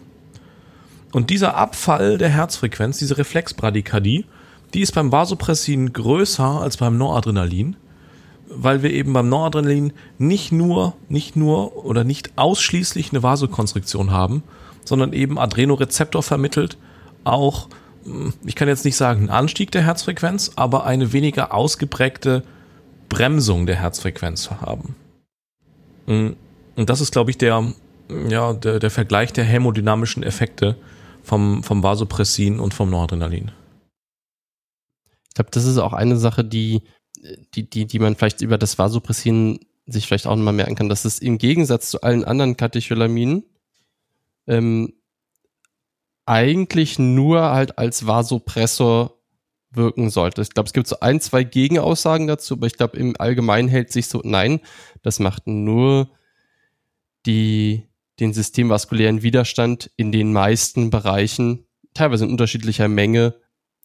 Und dieser Abfall der Herzfrequenz, diese Reflexbradykardie, die ist beim Vasopressin größer als beim Noradrenalin, weil wir eben beim Noradrenalin nicht nur, nicht nur oder nicht ausschließlich eine Vasokonstriktion haben, sondern eben Adrenorezeptor vermittelt auch, ich kann jetzt nicht sagen, einen Anstieg der Herzfrequenz, aber eine weniger ausgeprägte Bremsung der Herzfrequenz haben. Mm, Und das ist, glaube ich, der, ja, der, der Vergleich der hämodynamischen Effekte vom, vom Vasopressin und vom Noradrenalin. Ich glaube, das ist auch eine Sache, die, die, die, die man vielleicht über das Vasopressin sich vielleicht auch nochmal merken kann, dass es im Gegensatz zu allen anderen Katecholaminen ähm, eigentlich nur halt als Vasopressor wirken sollte. Ich glaube, es gibt so ein, zwei Gegenaussagen dazu, aber ich glaube, im Allgemeinen hält sich so, nein, das macht nur die, den systemvaskulären Widerstand in den meisten Bereichen, teilweise in unterschiedlicher Menge,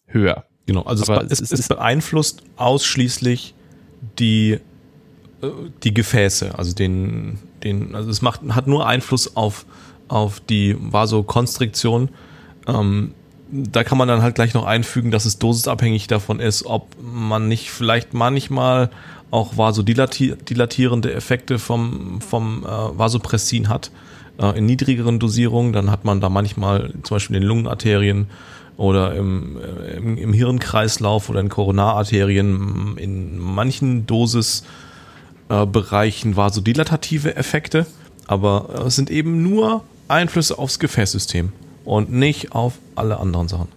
höher. Genau, also es, es, es es beeinflusst ausschließlich die, äh, die Gefäße, also den, den, also es macht, hat nur Einfluss auf, auf die Vasokonstriktion. Ähm, da kann man dann halt gleich noch einfügen, dass es dosisabhängig davon ist, ob man nicht vielleicht manchmal auch vasodilatierende Effekte vom, vom äh, Vasopressin hat, äh, in niedrigeren Dosierungen. Dann hat man da manchmal zum Beispiel in den Lungenarterien oder im, äh, im, im Hirnkreislauf oder in Koronararterien in manchen Dosisbereichen vasodilatative Effekte, aber äh, es sind eben nur Einflüsse aufs Gefäßsystem und nicht auf alle anderen Sachen.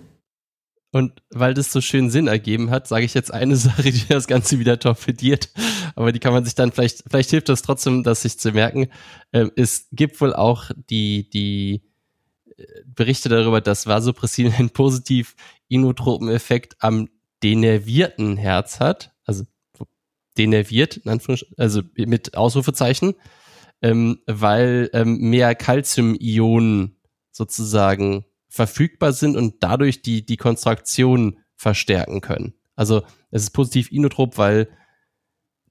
Und weil das so schön Sinn ergeben hat, sage ich jetzt eine Sache, die das Ganze wieder torpediert. Aber die kann man sich dann vielleicht, vielleicht hilft das trotzdem, das sich zu merken. Ähm, es gibt wohl auch die, die äh, Berichte darüber, dass Vasopressin einen positiv inotropen Effekt am denervierten Herz hat. Also denerviert, also mit Ausrufezeichen, ähm, weil ähm, mehr Calcium-Ionen sozusagen verfügbar sind und dadurch die, die Kontraktion verstärken können. Also es ist positiv inotrop, weil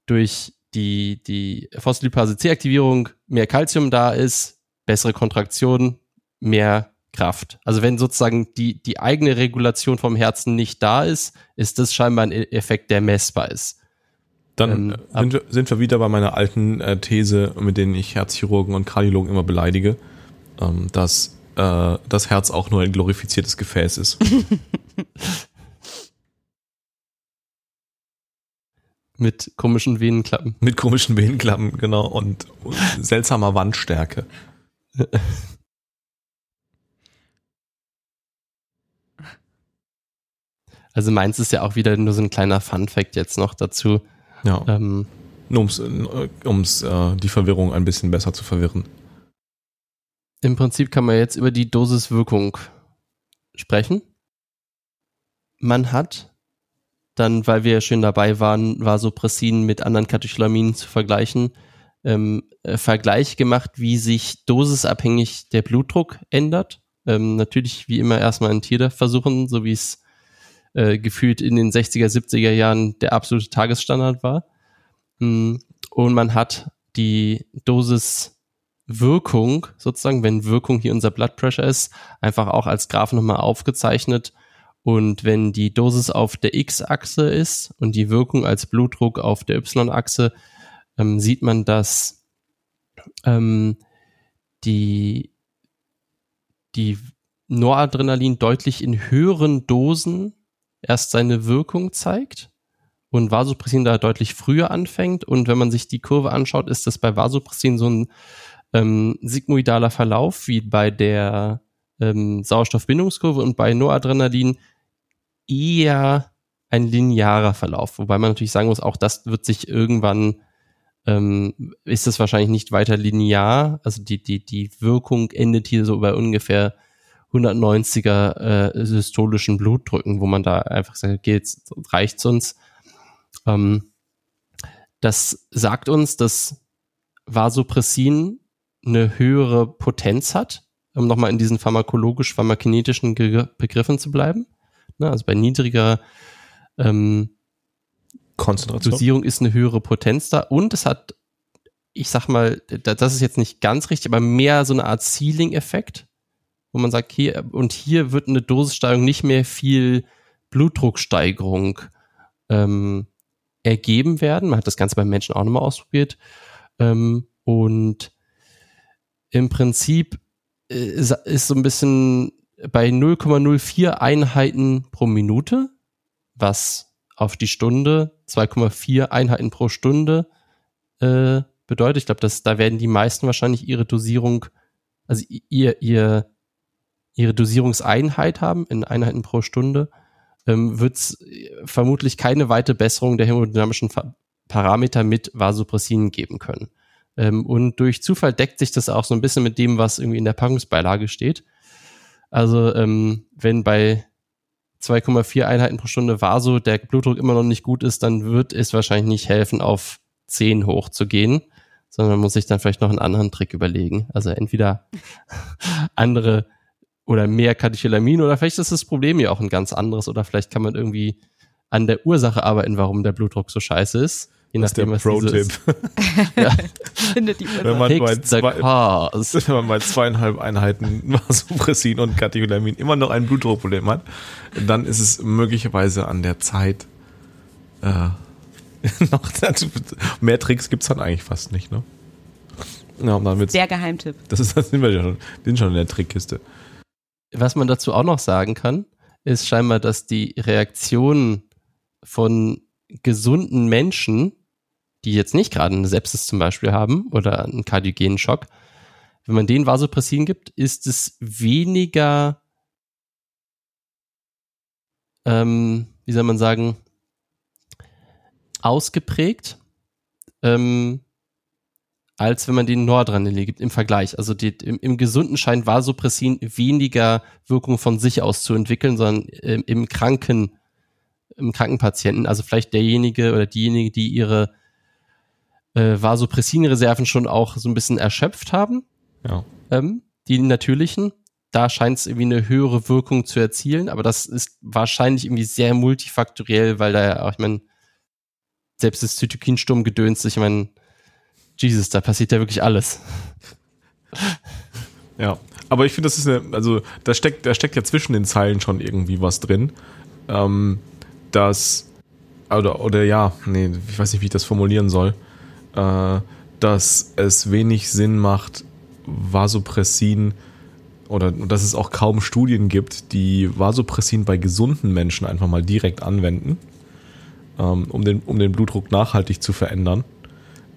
durch die, die Phospholipase C-Aktivierung mehr Calcium da ist, bessere Kontraktion, mehr Kraft. Also wenn sozusagen die, die eigene Regulation vom Herzen nicht da ist, ist das scheinbar ein Effekt, der messbar ist. Dann Ähm, äh, sind, wir, sind wir wieder bei meiner alten äh, These, mit denen ich Herzchirurgen und Kardiologen immer beleidige, ähm, dass äh, das Herz auch nur ein glorifiziertes Gefäß ist. Mit komischen Venenklappen. Mit komischen Venenklappen, genau, und seltsamer Wandstärke. Also meins ist ja auch wieder nur so ein kleiner Fun-Fact jetzt noch dazu. Ja, Ähm, nur ums, äh, äh, die Verwirrung ein bisschen besser zu verwirren. Im Prinzip kann man jetzt über die Dosiswirkung sprechen. Man hat dann, weil wir ja schön dabei waren, Vasopressin mit anderen Katecholaminen zu vergleichen, ähm, äh, Vergleich gemacht, wie sich dosisabhängig der Blutdruck ändert. Ähm, natürlich wie immer erstmal in Tierversuchen, so wie es äh, gefühlt in den 60er, 70er Jahren der absolute Tagesstandard war. Mm, Und man hat die Dosiswirkung, sozusagen, wenn Wirkung hier unser Blood Pressure ist, einfach auch als Graph nochmal aufgezeichnet. Und wenn die Dosis auf der X-Achse ist und die Wirkung als Blutdruck auf der Y-Achse, ähm, sieht man, dass ähm, die, die Noradrenalin deutlich in höheren Dosen erst seine Wirkung zeigt und Vasopressin da deutlich früher anfängt. Und wenn man sich die Kurve anschaut, ist das bei Vasopressin so ein ähm, sigmoidaler Verlauf wie bei der ähm, Sauerstoffbindungskurve und bei Noradrenalin eher ein linearer Verlauf. Wobei man natürlich sagen muss, auch das wird sich irgendwann, ähm, ist es wahrscheinlich nicht weiter linear. Also die, die, die Wirkung endet hier so bei ungefähr 190er äh, systolischen Blutdrücken, wo man da einfach sagt, okay, jetzt reicht's uns. Ähm, das sagt uns, dass Vasopressin eine höhere Potenz hat, um nochmal in diesen pharmakologisch-pharmakinetischen Begriffen zu bleiben. Ne, also bei niedriger ähm, Konzentration. Dosierung ist eine höhere Potenz da und es hat, ich sag mal, da- das ist jetzt nicht ganz richtig, aber mehr so eine Art Ceiling-Effekt, wo man sagt, hier, und hier wird eine Dosissteigerung nicht mehr viel Blutdrucksteigerung ähm, ergeben werden. Man hat das Ganze beim Menschen auch nochmal ausprobiert. Ähm, und im Prinzip äh, ist ist so ein bisschen bei 0,04 Einheiten pro Minute, was auf die Stunde 2,4 Einheiten pro Stunde äh, bedeutet. Ich glaube, da werden die meisten wahrscheinlich ihre Dosierung, also ihr, ihr, ihre Dosierungseinheit haben in Einheiten pro Stunde, ähm, wird es vermutlich keine weite Besserung der hämodynamischen Fa- Parameter mit Vasopressin geben können. Ähm, und durch Zufall deckt sich das auch so ein bisschen mit dem, was irgendwie in der Packungsbeilage steht. Also ähm, wenn bei 2,4 Einheiten pro Stunde Vaso der Blutdruck immer noch nicht gut ist, dann wird es wahrscheinlich nicht helfen, auf 10 hochzugehen, sondern man muss sich dann vielleicht noch einen anderen Trick überlegen. Also entweder andere oder mehr Katecholamin oder vielleicht ist das Problem ja auch ein ganz anderes oder vielleicht kann man irgendwie an der Ursache arbeiten, warum der Blutdruck so scheiße ist. Je Das ist der nachdem, was diese Pro-Tipp. ist. Ja. Findet die Wenn man bei zwei, wenn man bei zweieinhalb Einheiten Vasopressin und Katecholamin immer noch ein Blutdruckproblem hat, dann ist es möglicherweise an der Zeit, äh, noch, mehr Tricks gibt's dann eigentlich fast nicht, ne? Ja, und dann wird's, Der Geheimtipp. das ist, das sind wir ja schon, sind schon in der Trickkiste. Was man dazu auch noch sagen kann, ist scheinbar, dass die Reaktionen von gesunden Menschen, die jetzt nicht gerade eine Sepsis zum Beispiel haben oder einen kardiogenen Schock, wenn man denen Vasopressin gibt, ist es weniger, ähm, wie soll man sagen, ausgeprägt, ähm, als wenn man den Noradrenalin gibt im Vergleich. Also die, im, im Gesunden scheint Vasopressin weniger Wirkung von sich aus zu entwickeln, sondern ähm, im kranken, im kranken Patienten, also vielleicht derjenige oder diejenige, die ihre äh, Vasopressin-Reserven schon auch so ein bisschen erschöpft haben, Ja. ähm, die natürlichen. Da scheint es irgendwie eine höhere Wirkung zu erzielen, aber das ist wahrscheinlich irgendwie sehr multifaktoriell, weil da ja auch, ich meine, selbst das Zytokinsturm gedöns, ich meine, Jesus, da passiert ja wirklich alles. Ja, aber ich finde, das ist eine, also da steckt, da steckt ja zwischen den Zeilen schon irgendwie was drin. Ähm, dass, oder, oder ja, nee, ich weiß nicht, wie ich das formulieren soll, äh, dass es wenig Sinn macht, Vasopressin oder dass es auch kaum Studien gibt, die Vasopressin bei gesunden Menschen einfach mal direkt anwenden, ähm, um, den, um den Blutdruck nachhaltig zu verändern.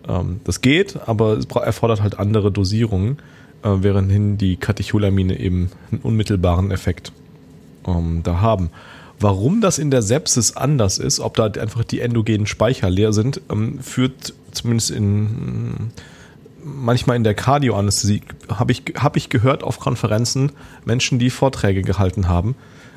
Ähm, das geht, aber es erfordert halt andere Dosierungen, äh, währendhin die Katecholamine eben einen unmittelbaren Effekt ähm, da haben. Warum das in der Sepsis anders ist, ob da einfach die endogenen Speicher leer sind, ähm, führt zumindest in manchmal in der Kardioanästhesie habe ich, hab ich gehört auf Konferenzen Menschen, die Vorträge gehalten haben,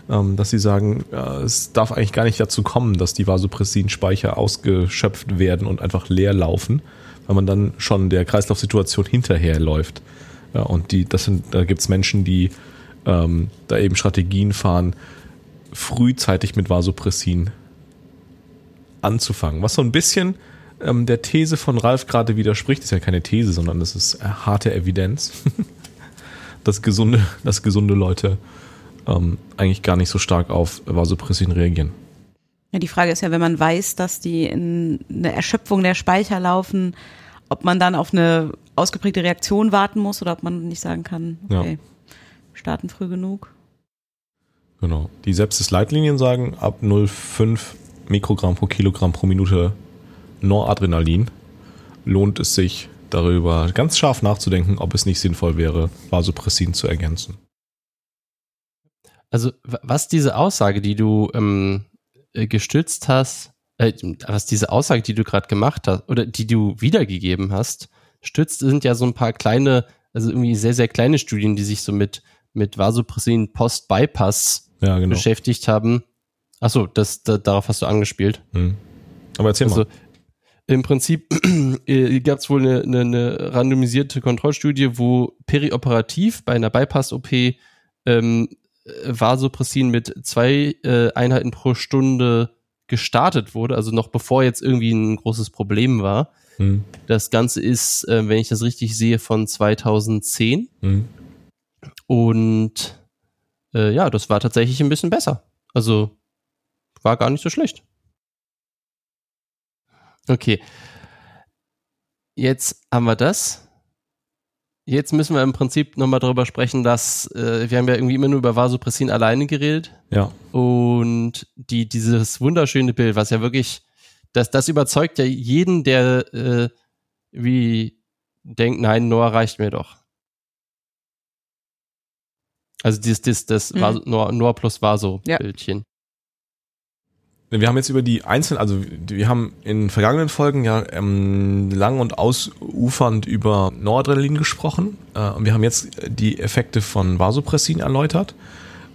ähm, dass sie sagen, äh, es darf eigentlich gar nicht dazu kommen, dass die Vasopressin-Speicher ausgeschöpft werden und einfach leer laufen, weil man dann schon der Kreislaufsituation hinterherläuft. Ja, und die, das sind, da gibt es Menschen, die ähm, da eben Strategien fahren, frühzeitig mit Vasopressin anzufangen. Was so ein bisschen ähm, der These von Ralf gerade widerspricht, das ist ja keine These, sondern das ist äh, harte Evidenz, dass gesunde, dass gesunde Leute ähm, eigentlich gar nicht so stark auf Vasopressin reagieren. Ja, die Frage ist ja, wenn man weiß, dass die in eine Erschöpfung der Speicher laufen, ob man dann auf eine ausgeprägte Reaktion warten muss oder ob man nicht sagen kann, Ja. okay, starten früh genug. Genau. Die Sepsis-Leitlinien sagen, ab 0,5 Mikrogramm pro Kilogramm pro Minute Noradrenalin lohnt es sich darüber ganz scharf nachzudenken, ob es nicht sinnvoll wäre, Vasopressin zu ergänzen. Also, wa- was diese Aussage, die du ähm, äh, gestützt hast, äh, was diese Aussage, die du gerade gemacht hast, oder die du wiedergegeben hast, stützt, sind ja so ein paar kleine, also irgendwie sehr, sehr kleine Studien, die sich so mit, mit Vasopressin Post-Bypass Ja, genau. beschäftigt haben. Achso, das, da, darauf hast du angespielt. Hm. Aber erzähl Also mal. im Prinzip gab es wohl eine, eine, eine randomisierte Kontrollstudie, wo perioperativ bei einer Bypass-OP ähm, Vasopressin mit zwei äh, Einheiten pro Stunde gestartet wurde, also noch bevor jetzt irgendwie ein großes Problem war. Hm. Das Ganze ist, äh, wenn ich das richtig sehe, von 2010 Hm. und äh, ja, das war tatsächlich ein bisschen besser. Also war gar nicht so schlecht. Okay. Jetzt haben wir das. Jetzt müssen wir im Prinzip nochmal darüber sprechen, dass äh, wir haben ja irgendwie immer nur über Vasopressin alleine geredet Ja. und die, dieses wunderschöne Bild, was ja wirklich, das, das überzeugt ja jeden, der äh, wie denkt, nein, Noah reicht mir doch. Also dieses, das, das Mhm. Vaso, Noah, Noah plus Ja. Vaso-Bildchen. Wir haben jetzt über die einzelnen, also wir haben in vergangenen Folgen ja ähm, lang und ausufernd über Noradrenalin gesprochen. Äh, und wir haben jetzt die Effekte von Vasopressin erläutert.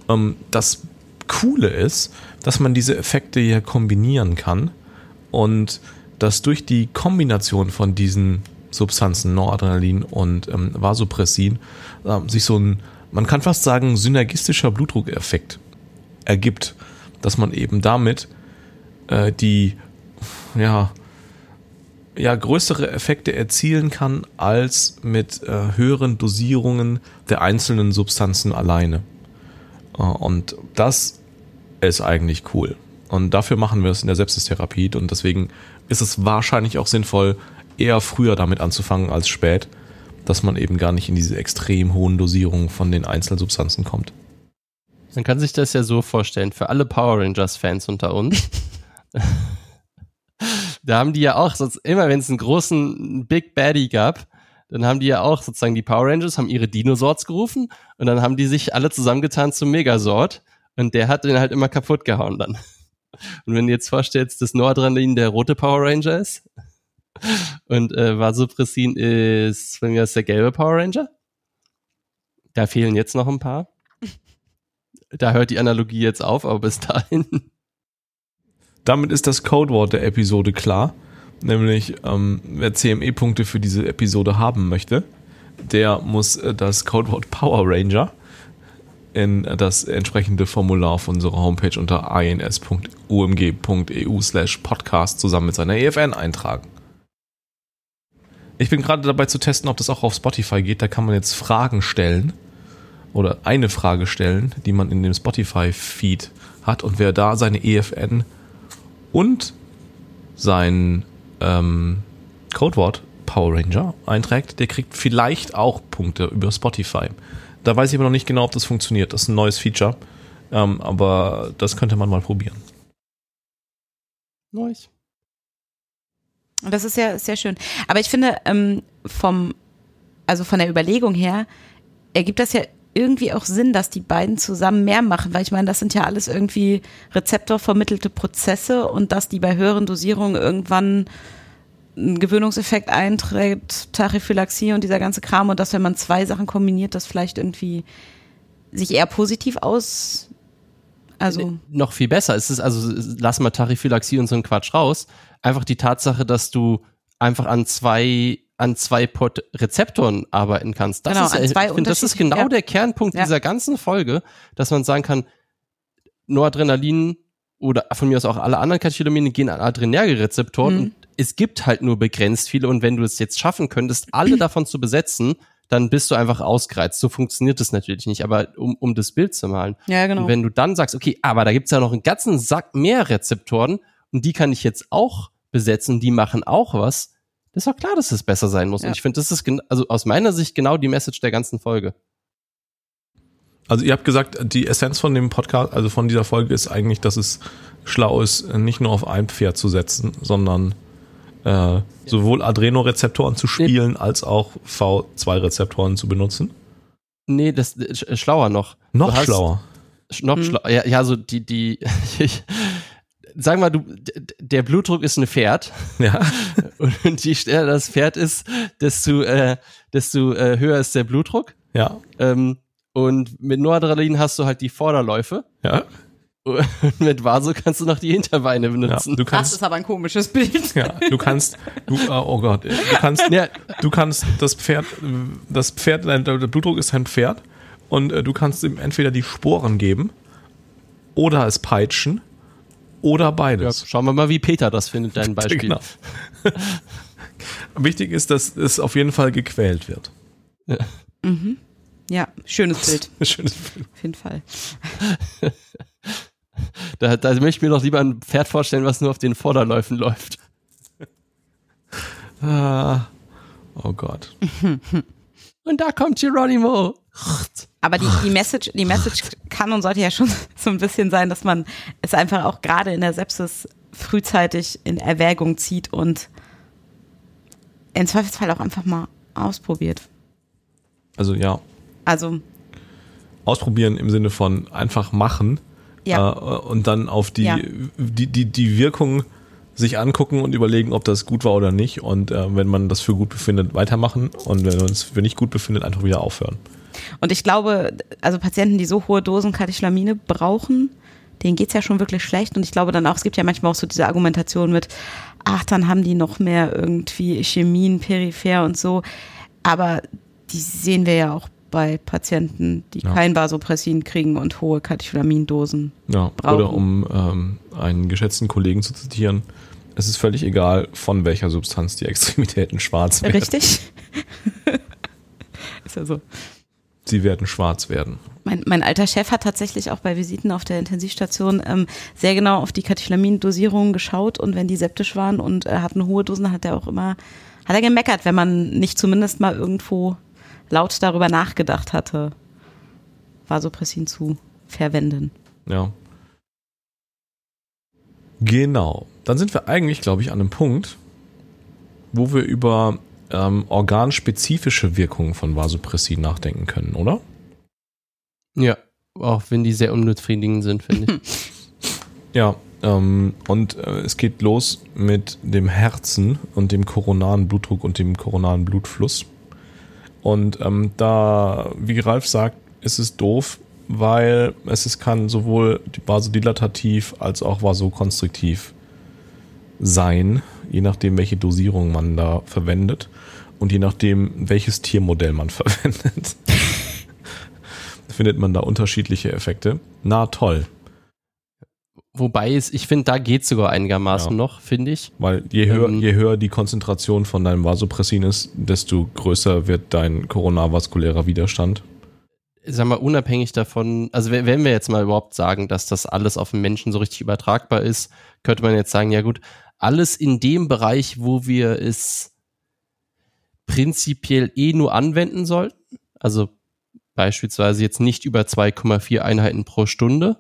Ähm, das Coole ist, dass man diese Effekte hier kombinieren kann und dass durch die Kombination von diesen Substanzen Noradrenalin und ähm, Vasopressin äh, sich so ein, man kann fast sagen, synergistischer Blutdruckeffekt ergibt, dass man eben damit äh, die ja, ja größere Effekte erzielen kann als mit äh, höheren Dosierungen der einzelnen Substanzen alleine. Äh, und das ist eigentlich cool. Und dafür machen wir es in der Sepsistherapie und deswegen ist es wahrscheinlich auch sinnvoll, eher früher damit anzufangen als spät, dass man eben gar nicht in diese extrem hohen Dosierungen von den Einzelsubstanzen kommt. Man kann sich das ja so vorstellen, für alle Power Rangers-Fans unter uns. da haben die ja auch, sonst immer wenn es einen großen Big Baddie gab, dann haben die ja auch sozusagen die Power Rangers, haben ihre Dinosaurs gerufen und dann haben die sich alle zusammengetan zum Megasort und der hat den halt immer kaputt gehauen dann. Und wenn du jetzt vorstellst, dass Nordradrenalin der rote Power Ranger ist und äh, Vasopressin ist, wenn wir das der gelbe Power Ranger, da fehlen jetzt noch ein paar. Da hört die Analogie jetzt auf, aber bis dahin. Damit ist das Codewort der Episode klar. Nämlich, ähm, wer CME-Punkte für diese Episode haben möchte, der muss äh, das Codewort Power Ranger in das entsprechende Formular auf unserer Homepage unter ins.umg.eu slash podcast zusammen mit seiner EFN eintragen. Ich bin gerade dabei zu testen, ob das auch auf Spotify geht. Da kann man jetzt Fragen stellen oder eine Frage stellen, die man in dem Spotify-Feed hat. Und wer da seine EFN und sein ähm, Codewort Power Ranger einträgt, der kriegt vielleicht auch Punkte über Spotify. Da weiß ich aber noch nicht genau, ob das funktioniert. Das ist ein neues Feature, ähm, aber das könnte man mal probieren. Nice. Das ist ja sehr schön. Aber ich finde, ähm, vom, also von der Überlegung her, ergibt das ja irgendwie auch Sinn, dass die beiden zusammen mehr machen, weil ich meine, das sind ja alles irgendwie rezeptorvermittelte Prozesse und dass die bei höheren Dosierungen irgendwann ein Gewöhnungseffekt eintritt, Tachyphylaxie und dieser ganze Kram und dass wenn man zwei Sachen kombiniert, das vielleicht irgendwie sich eher positiv aus, also Noch viel besser. Es ist also, lass mal Tachyphylaxie und so einen Quatsch raus. Einfach die Tatsache, dass du einfach an zwei an zwei Pot Rezeptoren arbeiten kannst. Das Genau, ist, an zwei ich finde, das ist genau ja. der Kernpunkt Ja. dieser ganzen Folge, dass man sagen kann, Noradrenalin oder von mir aus auch alle anderen Katecholamine gehen an Adrenerge-Rezeptoren Mhm. und es gibt halt nur begrenzt viele und wenn du es jetzt schaffen könntest, alle davon zu besetzen, dann bist du einfach ausgereizt. So funktioniert das natürlich nicht, aber um, um das Bild zu malen. ja genau. Und wenn du dann sagst, okay, aber da gibt's ja noch einen ganzen Sack mehr Rezeptoren und die kann ich jetzt auch besetzen, die machen auch was, das ist doch klar, dass es besser sein muss. Ja. Und ich finde, das ist also aus meiner Sicht genau die Message der ganzen Folge. Also ihr habt gesagt, die Essenz von dem Podcast, also von dieser Folge ist eigentlich, dass es schlau ist, nicht nur auf ein Pferd zu setzen, sondern äh, sowohl Adrenorezeptoren zu spielen als auch V2-Rezeptoren zu benutzen. Nee, das ist sch- schlauer noch. Noch hast- schlauer. Sch- Noch Mhm. schlauer. Ja, ja, so die, die, ich, sag mal, du, der Blutdruck ist ein Pferd. Ja. Und je schneller das Pferd ist, desto, äh, desto äh, höher ist der Blutdruck. Ja. Ähm, und mit Noradrenalin hast du halt die Vorderläufe. Ja. Mit Vaso kannst du noch die Hinterbeine ja. benutzen. Du das kannst, ist aber ein komisches Bild. ja, du kannst, du, äh, oh Gott, du kannst, Ja, du kannst das Pferd, das Pferd, dein, der Blutdruck ist ein Pferd und äh, du kannst ihm entweder die Sporen geben oder es peitschen oder ja, beides. schauen wir mal, wie Peter das findet, dein Beispiel. Genau. Wichtig ist, dass es auf jeden Fall gequält wird. Ja, schönes Bild, Schönes Bild. auf jeden Fall. Da, da möchte ich mir doch lieber ein Pferd vorstellen, was nur auf den Vorderläufen läuft. Ah, oh Gott. Und da kommt Geronimo. Aber die, die Message, die Message kann und sollte ja schon so ein bisschen sein, dass man es einfach auch gerade in der Sepsis frühzeitig in Erwägung zieht und im Zweifelsfall auch einfach mal ausprobiert. Also ja, Also, ausprobieren im Sinne von einfach machen ja, äh, und dann auf die, Ja. die, die, die Wirkung sich angucken und überlegen, ob das gut war oder nicht. Und äh, wenn man das für gut befindet, weitermachen und wenn man es für nicht gut befindet, einfach wieder aufhören. und ich glaube, also Patienten, die so hohe Dosen Katecholamine brauchen, denen geht's ja schon wirklich schlecht. Und ich glaube dann auch, es gibt ja manchmal auch so diese Argumentation mit, ach, dann haben die noch mehr irgendwie Chemien peripher und so. Aber die sehen wir ja auch bei Patienten, die Ja. kein Vasopressin kriegen und hohe Katecholamindosen. Ja, Brauchen. oder um ähm, einen geschätzten Kollegen zu zitieren, es ist völlig egal, von welcher Substanz die Extremitäten schwarz werden. Richtig? Ist ja so. Sie werden schwarz werden. Mein, mein alter Chef hat tatsächlich auch bei Visiten auf der Intensivstation ähm, sehr genau auf die Katecholamindosierungen geschaut und wenn die septisch waren und äh, hatten hohe Dosen, hat er auch immer hat er gemeckert, wenn man nicht zumindest mal irgendwo laut darüber nachgedacht hatte, Vasopressin zu verwenden. Ja. Genau. Dann sind wir eigentlich, glaube ich, an einem Punkt, wo wir über ähm, organspezifische Wirkungen von Vasopressin nachdenken können, oder? Ja, auch wenn die sehr unbefriedigend sind, finde ich. Ja, ähm, und äh, es geht los mit dem Herzen und dem koronaren Blutdruck und dem koronaren Blutfluss. Und ähm, da, wie Ralf sagt, ist es doof, weil es, es kann sowohl vasodilatativ als auch vasokonstriktiv sein, je nachdem, welche Dosierung man da verwendet und je nachdem, welches Tiermodell man verwendet. findet man da unterschiedliche Effekte. Na toll. Wobei es, ich finde, da geht sogar einigermaßen Ja. noch, finde ich. Weil je höher, Ähm, je höher die Konzentration von deinem Vasopressin ist, desto größer wird dein koronarvaskulärer Widerstand. Sag mal, unabhängig davon, also wenn wenn wir jetzt mal überhaupt sagen, dass das alles auf den Menschen so richtig übertragbar ist, könnte man jetzt sagen, ja gut, alles in dem Bereich, wo wir es prinzipiell eh nur anwenden sollten, also beispielsweise jetzt nicht über 2,4 Einheiten pro Stunde.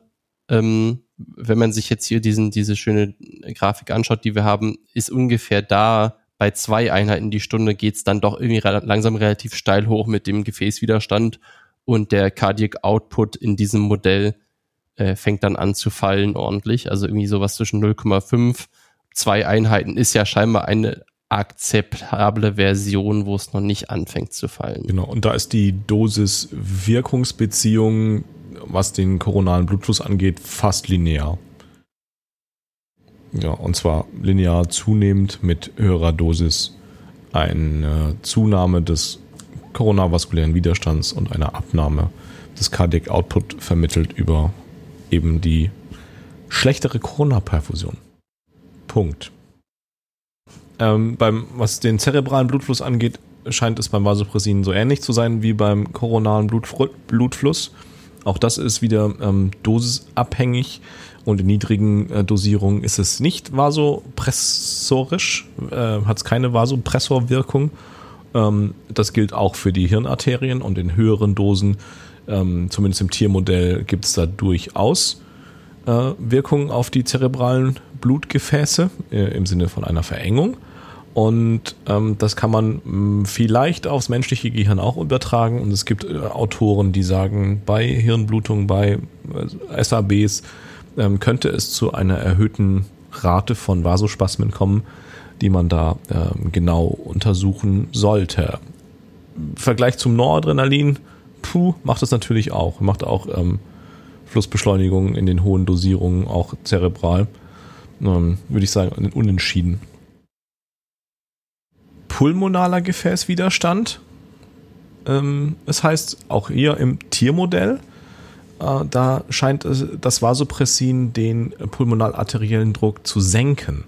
Ähm, wenn man sich jetzt hier diesen, diese schöne Grafik anschaut, die wir haben, ist ungefähr da bei zwei Einheiten die Stunde geht's dann doch irgendwie re langsam relativ steil hoch mit dem Gefäßwiderstand und der Cardiac Output in diesem Modell äh, fängt dann an zu fallen ordentlich. Also irgendwie sowas zwischen 0,5, zwei Einheiten ist ja scheinbar eine akzeptable Version, wo es noch nicht anfängt zu fallen. Genau. Und da ist die Dosis-Wirkungsbeziehung, was den koronaren Blutfluss angeht, fast linear. Ja, und zwar linear zunehmend mit höherer Dosis eine Zunahme des koronarvaskulären Widerstands und eine Abnahme des Cardiac Output vermittelt über eben die schlechtere Coronarperfusion. Punkt. Ähm, beim, was den zerebralen Blutfluss angeht, scheint es beim Vasopressin so ähnlich zu sein wie beim koronaren Blutfr Blutfluss. Auch das ist wieder ähm, dosisabhängig und in niedrigen äh, Dosierungen ist es nicht vasopressorisch, äh, hat es keine Vasopressorwirkung. Ähm, das gilt auch für die Hirnarterien und in höheren Dosen, ähm, zumindest im Tiermodell, gibt es da durchaus äh, Wirkungen auf die zerebralen Blutgefäße äh, im Sinne von einer Verengung. Und ähm, das kann man mh, vielleicht aufs menschliche Gehirn auch übertragen. Und es gibt äh, Autoren, die sagen, bei Hirnblutung, bei äh, SABs ähm, könnte es zu einer erhöhten Rate von Vasospasmen kommen, die man da ähm, genau untersuchen sollte. Vergleich zum Noradrenalin, puh, macht es natürlich auch. Macht auch ähm, Flussbeschleunigung in den hohen Dosierungen, auch zerebral. Ähm, Würde ich sagen, unentschieden. Pulmonaler Gefäßwiderstand. Ähm, es heißt auch hier im Tiermodell, äh, da scheint das Vasopressin den pulmonalarteriellen Druck zu senken.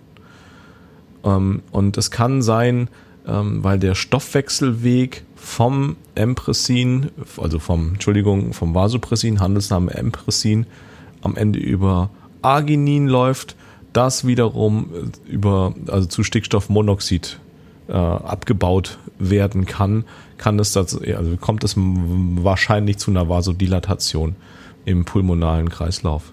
Ähm, und es kann sein, ähm, weil der Stoffwechselweg vom Empressin, also vom, Entschuldigung, vom Vasopressin, Handelsname Empressin, am Ende über Arginin läuft, das wiederum äh, über, also zu Stickstoffmonoxid äh, abgebaut werden kann, kann es dazu, also kommt es wahrscheinlich zu einer Vasodilatation im pulmonalen Kreislauf.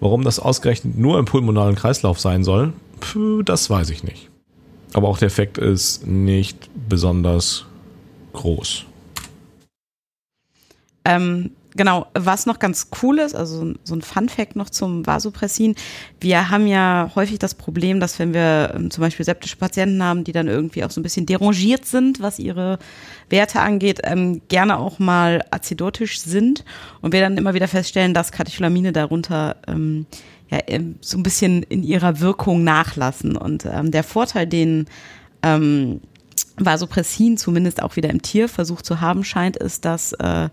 Warum das ausgerechnet nur im pulmonalen Kreislauf sein soll, puh, das weiß ich nicht. Aber auch der Effekt ist nicht besonders groß. Ähm, genau, was noch ganz cool ist, also so ein Fun-Fact noch zum Vasopressin. Wir haben ja häufig das Problem, dass wenn wir ähm, zum Beispiel septische Patienten haben, die dann irgendwie auch so ein bisschen derangiert sind, was ihre Werte angeht, ähm, gerne auch mal azidotisch sind und wir dann immer wieder feststellen, dass Katecholamine darunter ähm, ja, ähm, so ein bisschen in ihrer Wirkung nachlassen. Und ähm, der Vorteil, den ähm, Vasopressin zumindest auch wieder im Tierversuch zu haben scheint, ist, dass äh,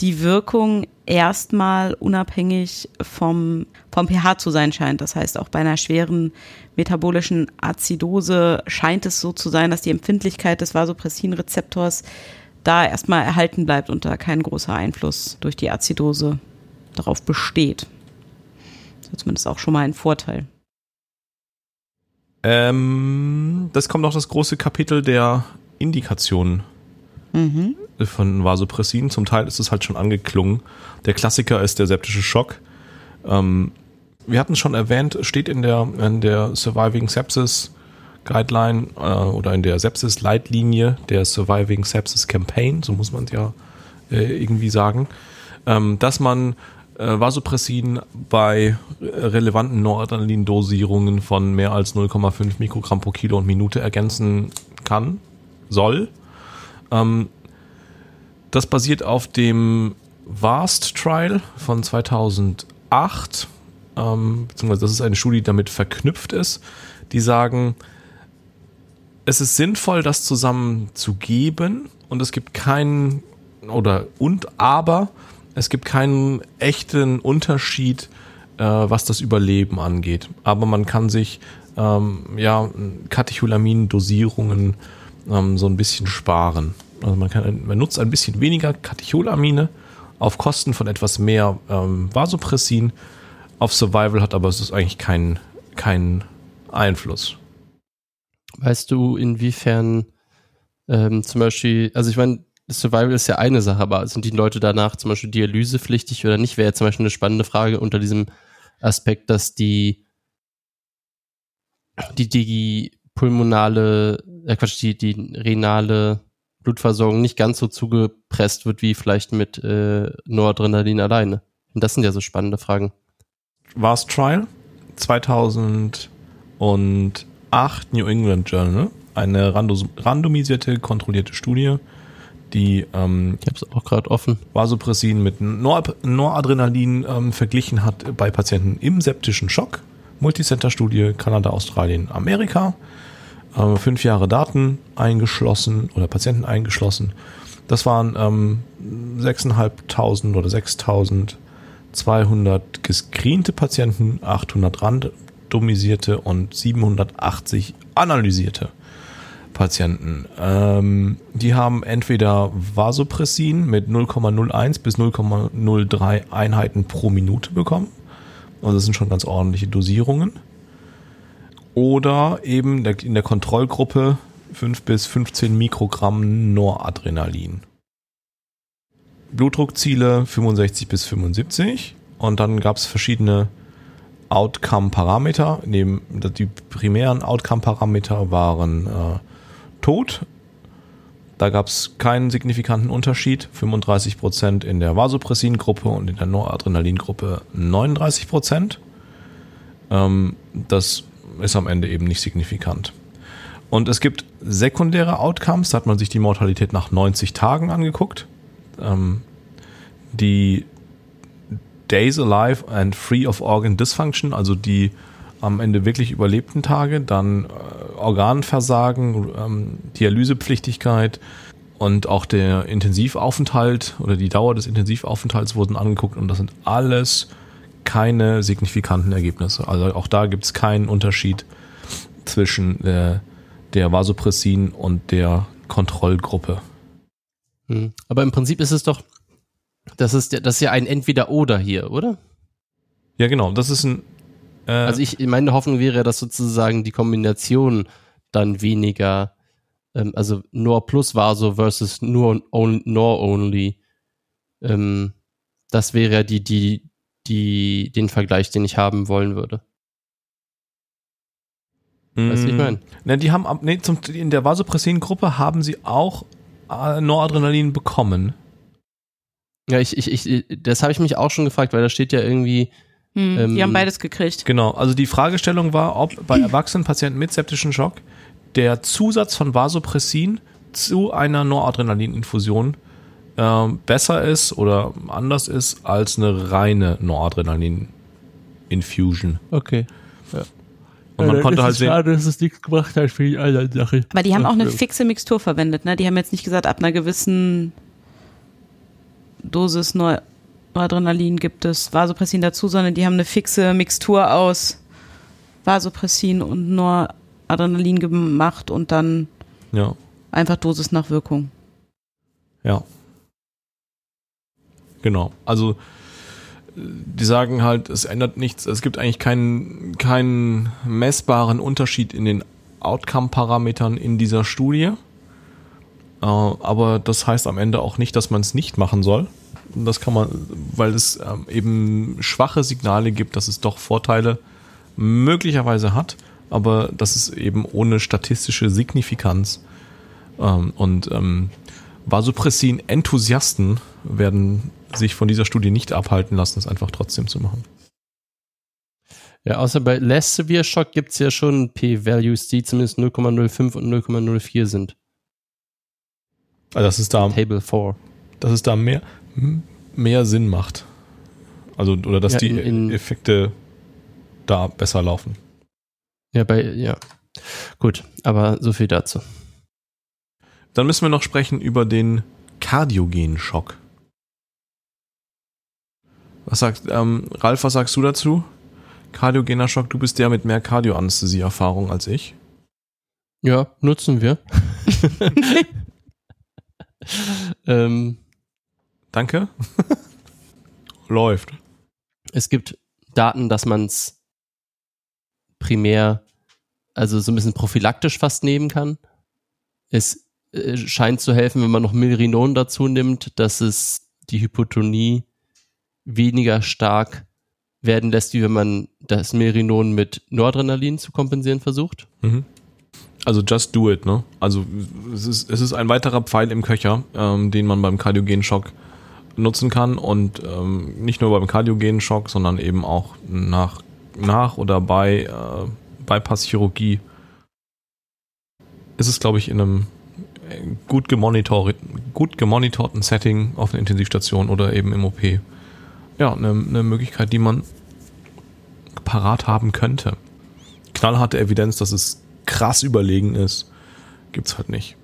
die Wirkung erstmal unabhängig vom, vom pH zu sein scheint. Das heißt, auch bei einer schweren metabolischen Azidose scheint es so zu sein, dass die Empfindlichkeit des Vasopressin-Rezeptors da erstmal erhalten bleibt und da kein großer Einfluss durch die Azidose darauf besteht. Das ist zumindest auch schon mal ein Vorteil. Ähm, das kommt noch das große Kapitel der Indikationen von Vasopressin. Zum Teil ist es halt schon angeklungen. Der Klassiker ist der septische Schock. Ähm, wir hatten es schon erwähnt, steht in der, in der Surviving Sepsis Guideline äh, oder in der Sepsis-Leitlinie der Surviving Sepsis Campaign, so muss man es ja äh, irgendwie sagen, ähm, dass man äh, Vasopressin bei relevanten Noradrenalin-Dosierungen von mehr als 0,5 Mikrogramm pro Kilo und Minute ergänzen kann, soll. Ähm, das basiert auf dem VAST Trial von 2008, ähm, beziehungsweise das ist eine Studie, die damit verknüpft ist. Die sagen, es ist sinnvoll, das zusammen zu geben und es gibt keinen oder und aber es gibt keinen echten Unterschied, äh, was das Überleben angeht. Aber man kann sich ähm, ja Katecholamin-Dosierungen ähm, so ein bisschen sparen. Also man kann, man nutzt ein bisschen weniger Katecholamine auf Kosten von etwas mehr ähm, Vasopressin. Auf Survival hat aber es eigentlich keinen keinen Einfluss. Weißt du, inwiefern ähm, zum Beispiel, also ich meine, Survival ist ja eine Sache, aber sind die Leute danach zum Beispiel dialysepflichtig oder nicht? Wäre zum Beispiel eine spannende Frage unter diesem Aspekt, dass die die, die pulmonale, äh Quatsch, die, die renale Blutversorgung nicht ganz so zugepresst wird wie vielleicht mit äh, Noradrenalin alleine. Und das sind ja so spannende Fragen. Vast Trial 2008 New England Journal, eine randos- randomisierte, kontrollierte Studie, die ähm, Ich habe es auch gerade offen. Vasopressin mit Nor Noradrenalin ähm, verglichen hat bei Patienten im septischen Schock. Multicenter-Studie, Kanada, Australien, Amerika. Äh, fünf Jahre Daten eingeschlossen oder Patienten eingeschlossen. Das waren ähm, 6.500 oder 6.200 gescreente Patienten, 800 randomisierte und 780 analysierte Patienten. Ähm, die haben entweder Vasopressin mit 0,01 bis 0,03 Einheiten pro Minute bekommen. Also das sind schon ganz ordentliche Dosierungen. Oder eben in der Kontrollgruppe 5 bis 15 Mikrogramm Noradrenalin. Blutdruckziele 65 bis 75. Und dann gab es verschiedene Outcome-Parameter. Die primären Outcome-Parameter waren äh, Tod. Da gab es keinen signifikanten Unterschied. 35% in der Vasopressin-Gruppe und in der Noradrenalin-Gruppe 39%. Ähm, das ist am Ende eben nicht signifikant. Und es gibt sekundäre Outcomes, da hat man sich die Mortalität nach 90 Tagen angeguckt. Ähm, die Days Alive and Free of Organ Dysfunction, also die am Ende wirklich überlebten Tage, dann äh, Organversagen, ähm, Dialysepflichtigkeit und auch der Intensivaufenthalt oder die Dauer des Intensivaufenthalts wurden angeguckt und das sind alles keine signifikanten Ergebnisse. Also auch da gibt es keinen Unterschied zwischen äh, der Vasopressin und der Kontrollgruppe. Hm. Aber im Prinzip ist es doch, das ist, ja- das ist ja ein Entweder-Oder hier, oder? Ja, genau. Das ist ein. Äh, Also ich, meine Hoffnung wäre, dass sozusagen die Kombination dann weniger, ähm, also Nor plus Vaso versus nur on, Nor only, ähm, das wäre die, die, die, den Vergleich, den ich haben wollen würde. Weißt du, ich meine? Ne, die haben ab- nee, zum, in der Vasopressin-Gruppe haben sie auch äh, Noradrenalin bekommen. Ja, ich, ich, ich, das habe ich mich auch schon gefragt, weil da steht ja irgendwie, Hm, Ähm, die haben beides gekriegt. Genau. Also die Fragestellung war, ob bei erwachsenen Patienten mit septischen Schock der Zusatz von Vasopressin zu einer Noradrenalin-Infusion ähm, besser ist oder anders ist als eine reine Noradrenalin-Infusion. okay. Und man konnte halt sehen, dass es nichts gemacht hat für die andere Sache. Aber die haben auch eine fixe Mixtur verwendet, ne? Die haben jetzt nicht gesagt, ab einer gewissen Dosis Noradrenalin gibt es Vasopressin dazu, sondern die haben eine fixe Mixtur aus Vasopressin und Noradrenalin gemacht und dann ja, einfach Dosis nach Wirkung. ja. Genau. Also die sagen halt, es ändert nichts, es gibt eigentlich keinen, keinen messbaren Unterschied in den Outcome-Parametern in dieser Studie. Äh, aber das heißt am Ende auch nicht, dass man es nicht machen soll. Das kann man, weil es ähm, eben schwache Signale gibt, dass es doch Vorteile möglicherweise hat, aber das ist eben ohne statistische Signifikanz. Ähm, und ähm, Vasopressin-Enthusiasten werden sich von dieser Studie nicht abhalten lassen, es einfach trotzdem zu machen. Ja, außer bei Less Severe Shock gibt es ja schon P-Values, die zumindest 0,05 und 0,04 sind. Also dass es da, Table 4. dass es da mehr, mehr Sinn macht. Also, oder dass Ja, die in- in- Effekte da besser laufen. Ja, bei, ja. Gut, aber so viel dazu. Dann müssen wir noch sprechen über den kardiogenen Schock. Was sagt, ähm, Ralf, was sagst du dazu? Kardiogener Schock, du bist der mit mehr Kardioanästhesie-Erfahrung als ich. Ja, nutzen wir. ähm, Danke. Läuft. es gibt Daten, dass man es primär, also so ein bisschen prophylaktisch fast nehmen kann. Es äh, scheint zu helfen, wenn man noch Milrinon dazu nimmt, dass es die Hypotonie weniger stark werden lässt, wie wenn man das Milrinon mit Noradrenalin zu kompensieren versucht. Mhm. Also just do it, ne? Also es ist, es ist ein weiterer Pfeil im Köcher, ähm, den man beim kardiogenen Schock nutzen kann und ähm, nicht nur beim kardiogenen Schock, sondern eben auch nach, nach oder bei äh, Bypasschirurgie ist es, glaube ich, in einem gut, gemonitorten, gut gemonitorten Setting auf einer Intensivstation oder eben im OP. Ja, eine, eine Möglichkeit, die man parat haben könnte. Knallharte Evidenz, dass es krass überlegen ist, gibt's halt nicht.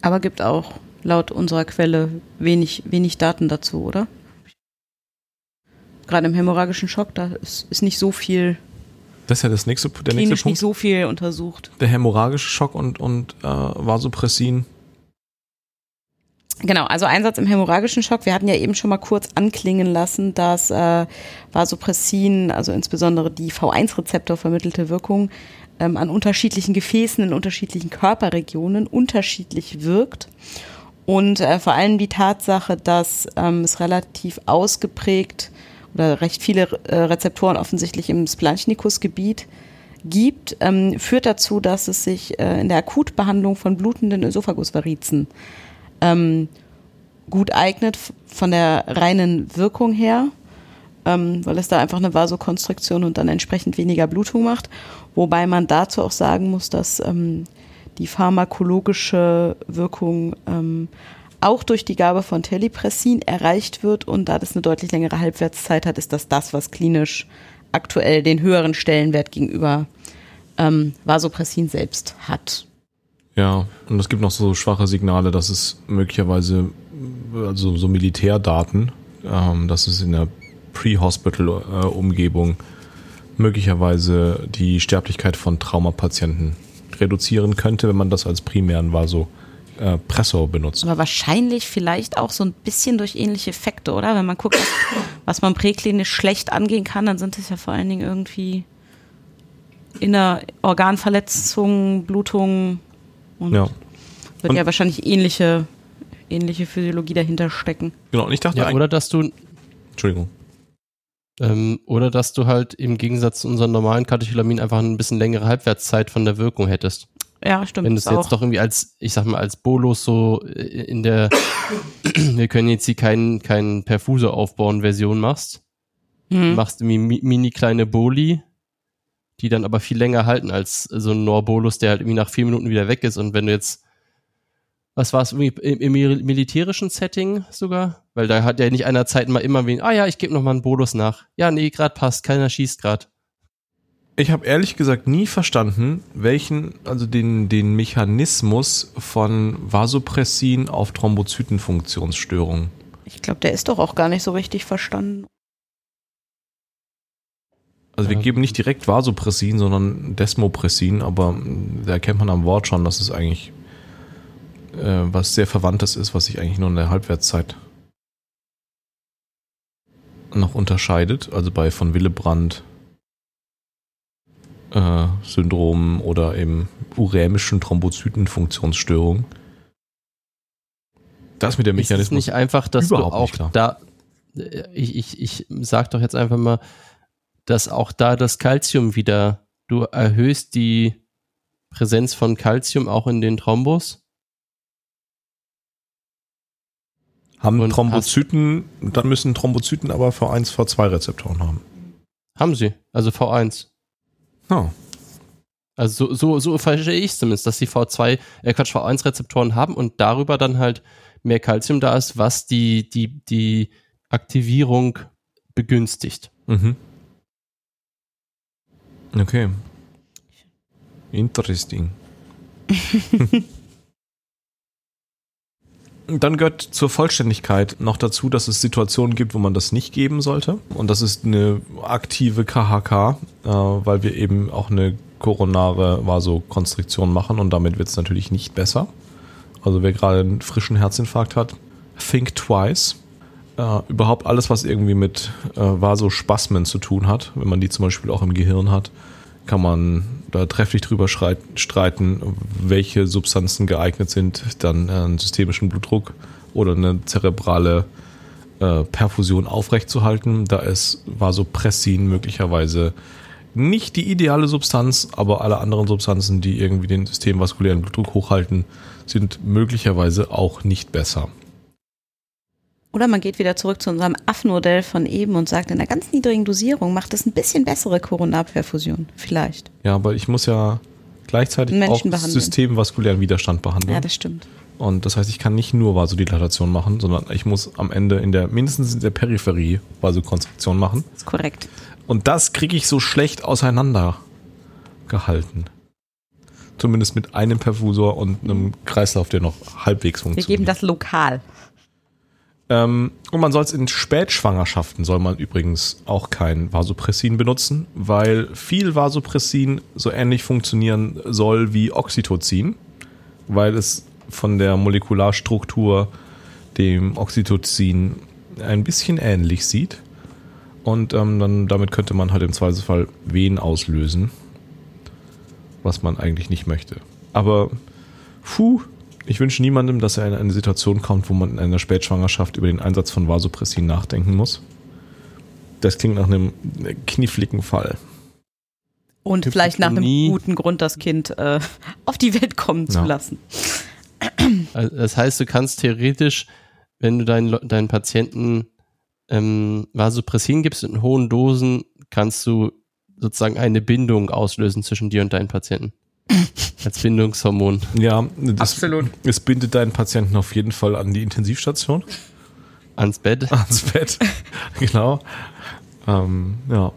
Aber gibt auch laut unserer Quelle wenig, wenig Daten dazu, oder? Gerade im hämorrhagischen Schock, da ist, ist nicht so viel, Das ist ja das nächste, der nächste Punkt. nicht so viel untersucht. Der hämorrhagische Schock und, und äh, Vasopressin. Genau, also Einsatz im hämorrhagischen Schock. Wir hatten ja eben schon mal kurz anklingen lassen, dass äh, Vasopressin, also insbesondere die V1-Rezeptor vermittelte Wirkung, ähm, an unterschiedlichen Gefäßen in unterschiedlichen Körperregionen unterschiedlich wirkt. Und äh, vor allem die Tatsache, dass ähm, es relativ ausgeprägt oder recht viele äh, Rezeptoren offensichtlich im Splanchnicus-Gebiet gibt, ähm, führt dazu, dass es sich äh, in der Akutbehandlung von blutenden Ösophagusvarizen ähm, gut eignet von der reinen Wirkung her, ähm, weil es da einfach eine Vasokonstriktion und dann entsprechend weniger Blutung macht. Wobei man dazu auch sagen muss, dass ähm, die pharmakologische Wirkung ähm, auch durch die Gabe von Telepressin erreicht wird und da das eine deutlich längere Halbwertszeit hat, ist das das, was klinisch aktuell den höheren Stellenwert gegenüber ähm, Vasopressin selbst hat. Ja, und es gibt noch so schwache Signale, dass es möglicherweise, also so Militärdaten, ähm, dass es in der Pre-Hospital-Umgebung möglicherweise die Sterblichkeit von Traumapatienten reduzieren könnte, wenn man das als primären Vasopressor benutzt. Aber wahrscheinlich vielleicht auch so ein bisschen durch ähnliche Effekte, oder? Wenn man guckt, was, was man präklinisch schlecht angehen kann, dann sind es ja vor allen Dingen irgendwie inner Organverletzungen, Blutungen und Ja, wird Und- ja wahrscheinlich ähnliche, ähnliche Physiologie dahinter stecken. genau. Und ich dachte, Ja, oder dass du Entschuldigung. Ähm, oder dass du halt im Gegensatz zu unserem normalen Katecholamin einfach ein bisschen längere Halbwertszeit von der Wirkung hättest. Ja, stimmt. Wenn du es jetzt doch irgendwie als, ich sag mal, als Bolus so äh, in der, wir können jetzt hier keinen keinen Perfusor aufbauen Version machst, Hm. machst du mi- mini kleine Boli, die dann aber viel länger halten als so ein Norbolus, der halt irgendwie nach vier Minuten wieder weg ist. Und wenn du jetzt, was war es, irgendwie im, im mil- militärischen Setting sogar? Weil da hat ja nicht einer Zeit mal immer wen, ah ja, ich gebe noch mal einen Bolus nach. Ja, nee, grad passt, keiner schießt grad. Ich habe ehrlich gesagt nie verstanden, welchen, also den, den Mechanismus von Vasopressin auf Thrombozytenfunktionsstörungen. Ich glaube, der ist doch auch gar nicht so richtig verstanden. Also wir geben nicht direkt Vasopressin, sondern Desmopressin, aber mm, da erkennt man am Wort schon, dass es eigentlich äh, was sehr Verwandtes ist, was sich eigentlich nur in der Halbwertszeit noch unterscheidet, also bei von Willebrand äh, Syndrom oder eben urämischen Thrombozytenfunktionsstörung. Das mit dem Ist es Mechanismus. nicht einfach, dass du auch da, äh, ich, ich, ich sag doch jetzt einfach mal, dass auch da das Calcium wieder, du erhöhst die Präsenz von Calcium auch in den Thrombus. haben und Thrombozyten, dann müssen Thrombozyten aber V1, V2 Rezeptoren haben. Haben sie, also V1. Oh. Also so, so, so verstehe ich zumindest, dass die V2, äh Quatsch, V1-Rezeptoren haben und darüber dann halt mehr Calcium da ist, was die, die, die Aktivierung begünstigt. Mhm. Okay. Interesting. Dann gehört zur Vollständigkeit noch dazu, dass es Situationen gibt, wo man das nicht geben sollte. Und das ist eine aktive KHK, äh, weil wir eben auch eine koronare Vasokonstriktion machen und damit wird es natürlich nicht besser. Also wer gerade einen frischen Herzinfarkt hat, think twice. Äh, überhaupt alles, was irgendwie mit äh, Vasospasmen zu tun hat, wenn man die zum Beispiel auch im Gehirn hat, kann man da trefflich drüber streiten, welche Substanzen geeignet sind, dann äh, einen systemischen Blutdruck oder eine zerebrale äh, Perfusion aufrechtzuerhalten. Da ist Vasopressin möglicherweise nicht die ideale Substanz, aber alle anderen Substanzen, die irgendwie den systemvaskulären Blutdruck hochhalten, sind möglicherweise auch nicht besser. Oder man geht wieder zurück zu unserem Affenmodell von eben und sagt, in einer ganz niedrigen Dosierung macht es ein bisschen bessere Koronarperfusion. Vielleicht. Ja, aber ich muss ja gleichzeitig auch Menschen behandeln. systemvaskulären Widerstand behandeln. Ja, das stimmt. Und das heißt, ich kann nicht nur Vasodilatation machen, sondern ich muss am Ende in der, mindestens in der Peripherie Vasokonstriktion machen. Das ist korrekt. Und das kriege ich so schlecht auseinander gehalten. Zumindest mit einem Perfusor und einem Kreislauf, der noch halbwegs Wir funktioniert. geben das lokal. Ähm, und man soll es in Spätschwangerschaften, soll man übrigens auch kein Vasopressin benutzen, weil viel Vasopressin so ähnlich funktionieren soll wie Oxytocin, weil es von der Molekularstruktur dem Oxytocin ein bisschen ähnlich sieht. Und ähm, dann, damit könnte man halt im Zweifelsfall Wehen auslösen, was man eigentlich nicht möchte. Aber, puh, ich wünsche niemandem, dass er in eine Situation kommt, wo man in einer Spätschwangerschaft über den Einsatz von Vasopressin nachdenken muss. Das klingt nach einem kniffligen Fall. Und vielleicht nach einem guten Grund, das Kind äh, auf die Welt kommen zu Ja. lassen. Also Das heißt, du kannst theoretisch, wenn du deinen, deinen Patienten ähm, Vasopressin gibst in hohen Dosen, kannst du sozusagen eine Bindung auslösen zwischen dir und deinen Patienten. Als Bindungshormon. Ja, das, Absolut. Es bindet deinen Patienten auf jeden Fall an die Intensivstation, Ans Bett. ans Bett. genau. Ähm, ja.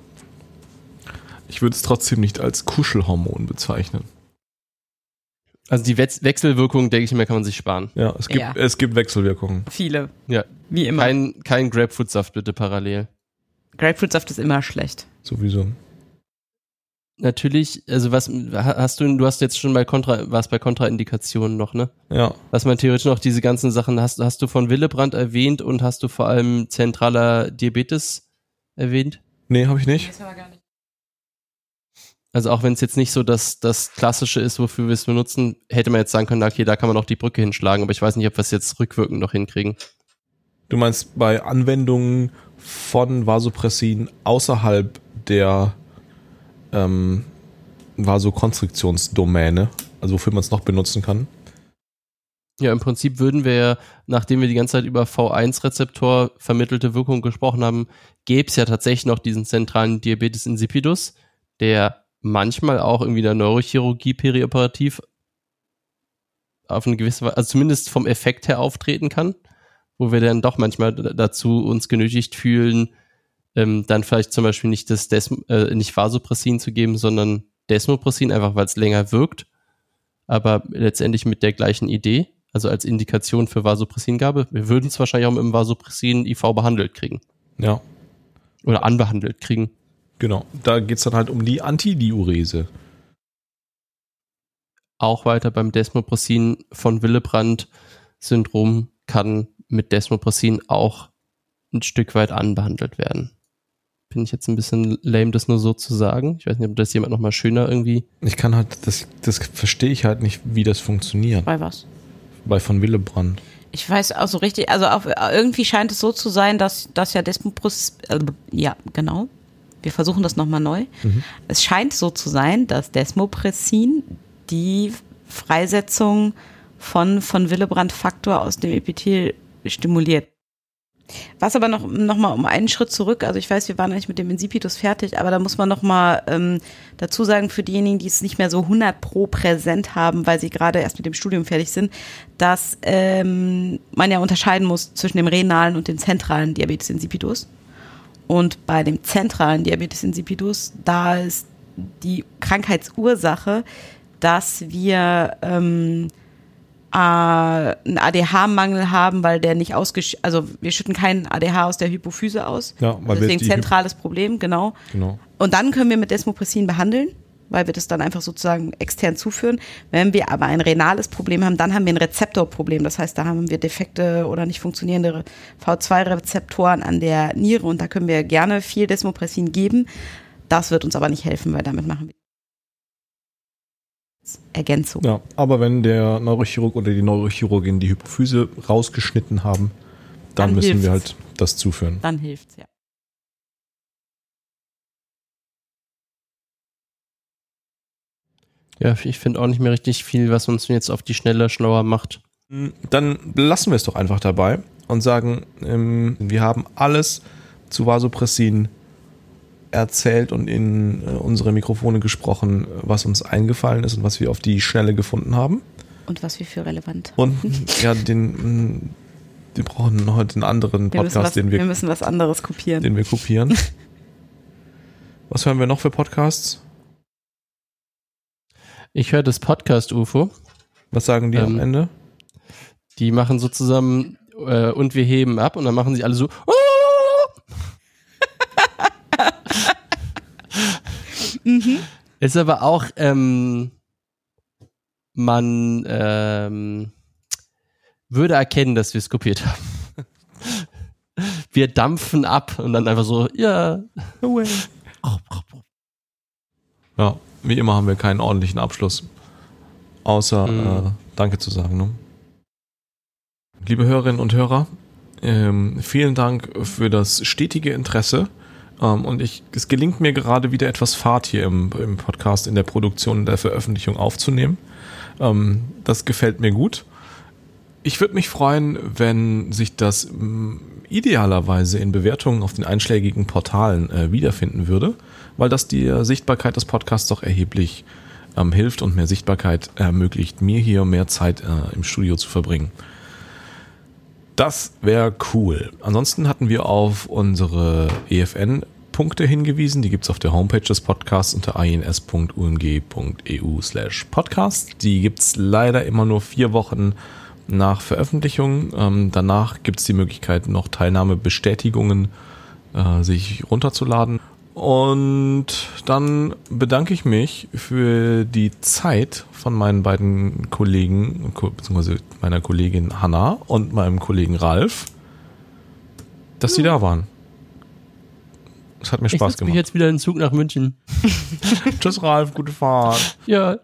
Ich würde es trotzdem nicht als Kuschelhormon bezeichnen. Also die Wetz Wechselwirkung, denke ich mir, kann man sich sparen. Ja, es gibt, Ja. Es gibt Wechselwirkungen. Viele. Ja. Wie immer. Kein, kein Grapefruitsaft bitte parallel. Grapefruitsaft ist immer schlecht. Sowieso. Natürlich, also was ha- hast du, du hast jetzt schon bei Kontra, warst bei Kontraindikationen noch, ne? Ja. Was man theoretisch noch diese ganzen Sachen hast, hast du von Willebrand erwähnt und hast du vor allem zentraler Diabetes erwähnt? Nee, habe ich nicht. Also auch wenn es jetzt nicht so das, das Klassische ist, wofür wir es benutzen, hätte man jetzt sagen können, okay, da kann man auch die Brücke hinschlagen, aber ich weiß nicht, ob wir es jetzt rückwirkend noch hinkriegen. Du meinst bei Anwendungen von Vasopressin außerhalb der ähm, Vasokonstriktionsdomäne, also wofür man es noch benutzen kann? Ja, im Prinzip würden wir ja, nachdem wir die ganze Zeit über V1-Rezeptor vermittelte Wirkung gesprochen haben, gäbe es ja tatsächlich noch diesen zentralen Diabetes insipidus, der manchmal auch irgendwie der Neurochirurgie perioperativ auf eine gewisse Weise, also zumindest vom Effekt her auftreten kann, wo wir dann doch manchmal dazu uns genötigt fühlen, ähm, dann vielleicht zum Beispiel nicht das Des äh, nicht Vasopressin zu geben, sondern Desmopressin, einfach weil es länger wirkt, aber letztendlich mit der gleichen Idee, also als Indikation für Vasopressingabe. Wir würden es wahrscheinlich auch mit dem Vasopressin IV behandelt kriegen Ja, oder anbehandelt kriegen. genau. Da geht's dann halt um die Antidiurese. Auch weiter beim Desmopressin von Willebrand-Syndrom kann mit Desmopressin auch ein Stück weit anbehandelt werden. Finde ich jetzt ein bisschen lame, das nur so zu sagen. Ich weiß nicht, ob das jemand nochmal schöner irgendwie. Ich kann halt, das, das verstehe ich halt nicht, wie das funktioniert. Bei was? Bei von Willebrand. Ich weiß auch so richtig, also auf, irgendwie scheint es so zu sein, dass, dass ja Desmopros, äh, ja, genau. Wir versuchen das nochmal neu. Es scheint so zu sein, dass Desmopressin die Freisetzung von, von Willebrand-Faktor aus dem Epithel stimuliert. Was aber noch, noch mal um einen Schritt zurück, also ich weiß, wir waren eigentlich mit dem Insipidus fertig, aber da muss man noch mal ähm, dazu sagen, für diejenigen, die es nicht mehr so 100 pro präsent haben, weil sie gerade erst mit dem Studium fertig sind, dass ähm, man ja unterscheiden muss zwischen dem renalen und dem zentralen Diabetes insipidus. Und bei dem zentralen Diabetes insipidus, da ist die Krankheitsursache, dass wir ähm, äh, einen ADH-Mangel haben, weil der nicht ausgesch... Also wir schütten keinen ADH aus der Hypophyse aus. Ja, weil wir Deswegen die Hy- zentrales Problem, genau. Genau. Und dann können wir mit Desmopressin behandeln, weil wir das dann einfach sozusagen extern zuführen. Wenn wir aber ein renales Problem haben, dann haben wir ein Rezeptorproblem. Das heißt, da haben wir defekte oder nicht funktionierende V2-Rezeptoren an der Niere und da können wir gerne viel Desmopressin geben. Das wird uns aber nicht helfen, weil damit machen wir Ergänzung. Ja, aber wenn der Neurochirurg oder die Neurochirurgin die Hypophyse rausgeschnitten haben, dann, Dann müssen wir hilft's. halt das zuführen. Dann hilft's, ja. Ja, ich finde auch nicht mehr richtig viel, was uns jetzt auf die Schnelle schlauer macht. Dann lassen wir es doch einfach dabei und sagen, ähm, wir haben alles zu Vasopressin erzählt und in äh, unsere Mikrofone gesprochen, was uns eingefallen ist und was wir auf die Schnelle gefunden haben. Und was wir für relevant. Und ja, den, mh, wir brauchen heute einen anderen Wir müssen, was, Podcast, den wir wir, müssen was anderes kopieren. den wir kopieren. Was hören wir noch für Podcasts? Ich höre das Podcast UFO. Was sagen die am Ähm, Ende? Die machen so zusammen äh, und wir heben ab und dann machen sie alle so. Ist aber auch, ähm, man ähm, würde erkennen, dass wir es kopiert haben. Wir dampfen ab und dann einfach so, ja. Ja, wie immer haben wir keinen ordentlichen Abschluss. Außer Mhm. äh, Danke zu sagen. Ne? Liebe Hörerinnen und Hörer, ähm, vielen Dank für das stetige Interesse. Ähm, und ich, es gelingt mir gerade wieder etwas Fahrt hier im, im Podcast, in der Produktion, in der Veröffentlichung aufzunehmen. Ähm, das gefällt mir gut. Ich würde mich freuen, wenn sich das mh, idealerweise in Bewertungen auf den einschlägigen Portalen äh, wiederfinden würde, weil das die Sichtbarkeit des Podcasts doch erheblich ähm, hilft und mehr Sichtbarkeit ermöglicht, mir hier mehr Zeit äh, im Studio zu verbringen. Das wäre cool. Ansonsten hatten wir auf unsere EFN-Punkte hingewiesen. Die gibt's auf der Homepage des Podcasts unter ins.umg.eu slash podcast. Die gibt's leider immer nur vier Wochen nach Veröffentlichung. Ähm, danach gibt's die Möglichkeit, noch Teilnahmebestätigungen äh, sich runterzuladen. Und dann bedanke ich mich für die Zeit von meinen beiden Kollegen, ko- beziehungsweise meiner Kollegin Hanna und meinem Kollegen Ralf, dass sie da waren. Es hat mir Ich Spaß mich gemacht. jetzt wieder in den Zug nach München. Tschüss Ralf, gute Fahrt. Ja.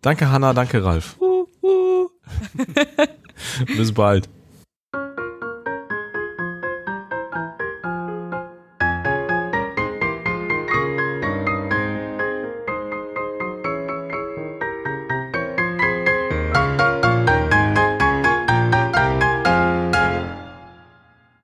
Danke Hanna, danke Ralf. Bis bald.